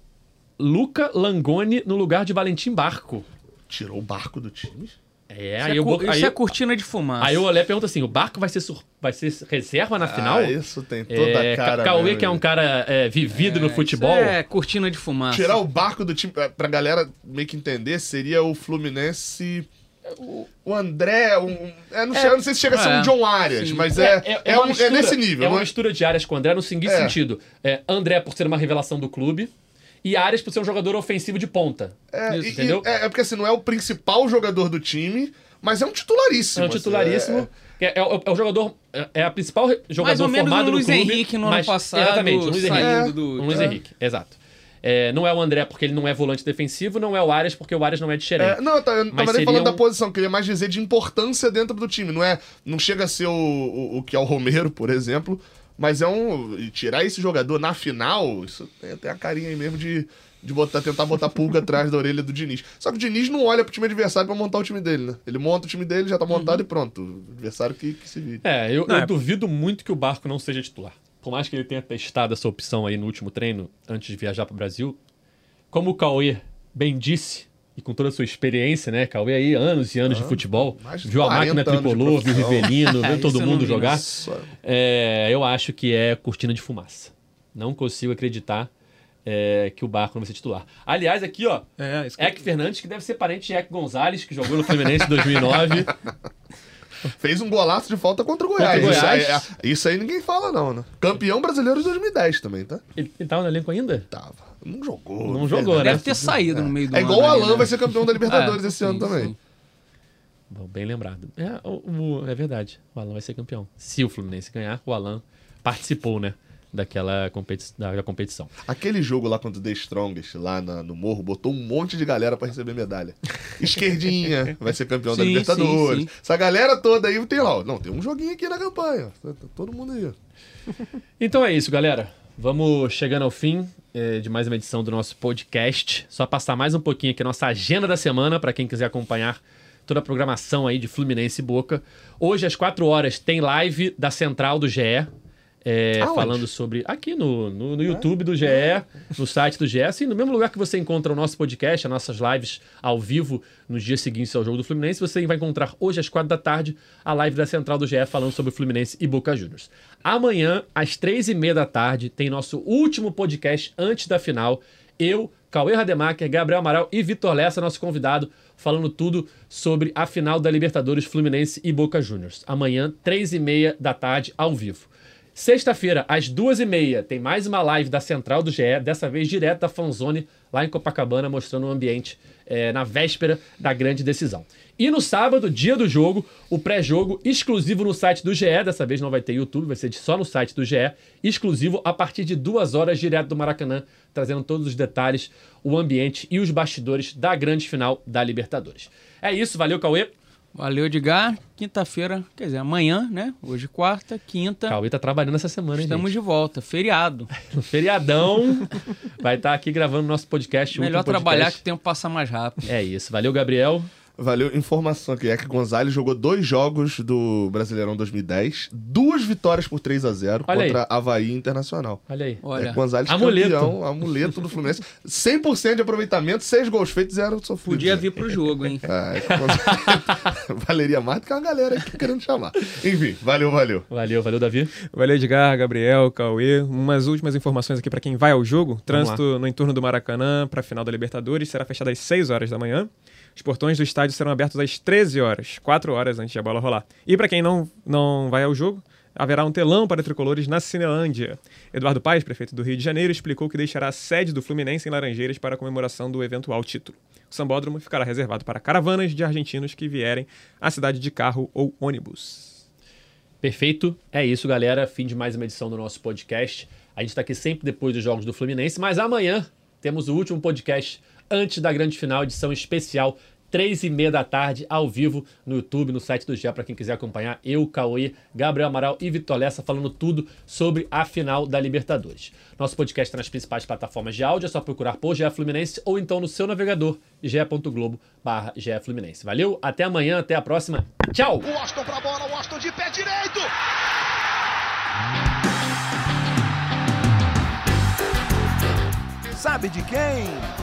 Luca Langoni no lugar de Valentim Barco. Tirou o barco do time. É, Isso, aí, é, eu, isso aí, é cortina de fumaça. aí o Olé pergunta assim: o Barco vai ser, sur- vai ser reserva na final? Ah, isso tem toda É, a cara. Ca- Cauê, mesmo, que é um cara é, vivido no Isso futebol. é cortina de fumaça. Tirar o barco do time, pra galera meio que entender, seria o Fluminense. O André, um, um- é, não, sei, eu não sei se chega a ser É, um John Arias, sim. mas é, é, uma um- é mistura- nesse nível. É uma é? mistura de Arias com o André no seguinte É. sentido. É, André por ser uma revelação do clube e Arias por ser um jogador ofensivo de ponta. É, Isso, e- entendeu? e- é, é porque assim, não é o principal jogador do time, mas é um titularíssimo. É um assim, titularíssimo. É, é o- é o jogador. É é a principal jogador Mais ou menos formado o no Luiz clube. Henrique no ano mas- passado, Exatamente, o Luiz Henrique. do- O Luiz É. Henrique, exato. É, não é o André porque ele não é volante defensivo, não é o Arias porque o Arias não é de xerém. É, não, eu eu tava nem falando da um- posição, queria mais dizer de importância dentro do time. Não é, não chega a ser o, o, o que é o Romero, por exemplo, mas é um e tirar esse jogador na final, isso tem, tem a carinha aí mesmo de, de botar, tentar botar pulga atrás da orelha do Diniz. Só que o Diniz não olha pro time adversário pra montar o time dele, né? Ele monta o time dele, já tá montado e pronto. O adversário que, que se vire. É, eu, Não, eu é- duvido muito que o Barco não seja titular. Por mais que ele tenha testado essa opção aí no último treino, antes de viajar para o Brasil, como o Cauê bem disse, e com toda a sua experiência, né? Cauê aí, anos e anos de futebol, viu a 40 máquina tricolor, viu o. Rivelino, viu todo mundo jogar. É, eu acho que é cortina de fumaça. Não consigo acreditar é, que o Barco não vai ser titular. Aliás, aqui, ó, É, que- Eck Fernandes, que deve ser parente de Eck Gonzalez, que jogou no Fluminense em 2009. Fez um golaço de falta contra o Goiás. Contra o Isso, aí, Goiás. é- isso aí ninguém fala, não, né? Campeão brasileiro de 2010 também, tá? Ele, ele tava no elenco ainda? Tava. Não jogou. Não jogou, né? Deve ter saído no meio do É igual o Alan né? vai ser campeão da Libertadores É, esse ano também. sim. Bom, bem lembrado. É, o- o- é verdade. O Alan vai ser campeão. Se o Fluminense ganhar, o Alan participou, né? Daquela competi da, da competição. Aquele jogo lá contra o The Strongest, lá na- no Morro, botou um monte de galera pra receber medalha. Esquerdinha vai ser campeão da Sim, Libertadores. sim, sim. Essa galera toda aí tem lá. Não, tem um joguinho aqui na campanha. todo mundo aí. Então é isso, galera. Vamos chegando ao fim eh, de mais uma edição do nosso podcast. Só passar mais um pouquinho aqui a nossa agenda da semana para quem quiser acompanhar toda a programação aí de Fluminense e Boca. Hoje às 4 horas tem live da Central do GE. Aonde? falando sobre. Aqui no, no, no YouTube do GE, no site do GE, assim, no mesmo lugar que você encontra o nosso podcast, as nossas lives ao vivo nos dias seguintes ao jogo do Fluminense, você vai encontrar hoje às quatro da tarde a live da Central do GE falando sobre o Fluminense e Boca Juniors. Amanhã, às três e meia da tarde, tem nosso último podcast antes da final. Eu, Cauê Rademacher, Gabriel Amaral e Vitor Lessa, nosso convidado, falando tudo sobre a final da Libertadores Fluminense e Boca Juniors. Amanhã, três e meia da tarde, ao vivo. Sexta-feira, às duas e meia, tem mais uma live da Central do GE, dessa vez direto da Fanzone, lá em Copacabana, mostrando o ambiente eh, na véspera da grande decisão. E no sábado, dia do jogo, o pré-jogo exclusivo no site do GE, dessa vez não vai ter YouTube, vai ser só no site do GE, exclusivo a partir de duas horas direto do Maracanã, trazendo todos os detalhes, o ambiente e os bastidores da grande final da Libertadores. É isso, valeu, Cauê. Valeu, Edgar. Quinta-feira, quer dizer, amanhã, né? Hoje quarta, quinta. Cauê tá trabalhando essa semana, hein, Estamos gente? de volta. Feriado. Feriadão, vai estar aqui gravando nosso podcast. Melhor podcast. trabalhar que o tempo passa mais rápido. É isso. Valeu, Gabriel. Valeu, informação aqui. É que Gonzalez jogou dois jogos do Brasileirão 2010, duas vitórias por 3 a 0 Olha aí. contra Havaí Internacional. Olha aí. Olha, é, Gonzalez amuleto. campeão, amuleto do Fluminense. 100% de aproveitamento, 6 gols feitos, 0 sofridos. podia vir pro jogo, hein? É, é que o Gonzalez- valeria mais do que uma galera aqui querendo chamar. Enfim, valeu, valeu. Valeu, valeu, Davi. Valeu, Edgar, Gabriel, Cauê. Umas últimas informações aqui para quem vai ao jogo. Trânsito no entorno do Maracanã para a final da Libertadores será fechado às 6 horas da manhã. Os portões do estádio serão abertos às 13 horas, 4 horas antes da bola rolar. E para quem não, não vai ao jogo, haverá um telão para tricolores na Cinelândia. Eduardo Paes, prefeito do Rio de Janeiro, explicou que deixará a sede do Fluminense em Laranjeiras para a comemoração do eventual título. O sambódromo ficará reservado para caravanas de argentinos que vierem à cidade de carro ou ônibus. Perfeito. É isso, galera. Fim de mais uma edição do nosso podcast. A gente está aqui sempre depois dos jogos do Fluminense, mas amanhã temos o último podcast antes da grande final, edição especial três e meia da tarde, ao vivo, no YouTube, no site do GE, para quem quiser acompanhar. Eu, Cauê, Gabriel Amaral e Vitor Lessa falando tudo sobre a final da Libertadores. Nosso podcast está nas principais plataformas de áudio, é só procurar por GE Fluminense ou então no seu navegador, ge.globo barra Fluminense. Valeu, até amanhã, até a próxima. Tchau! O Washington pra bola, o Washington de pé direito! Sabe de quem?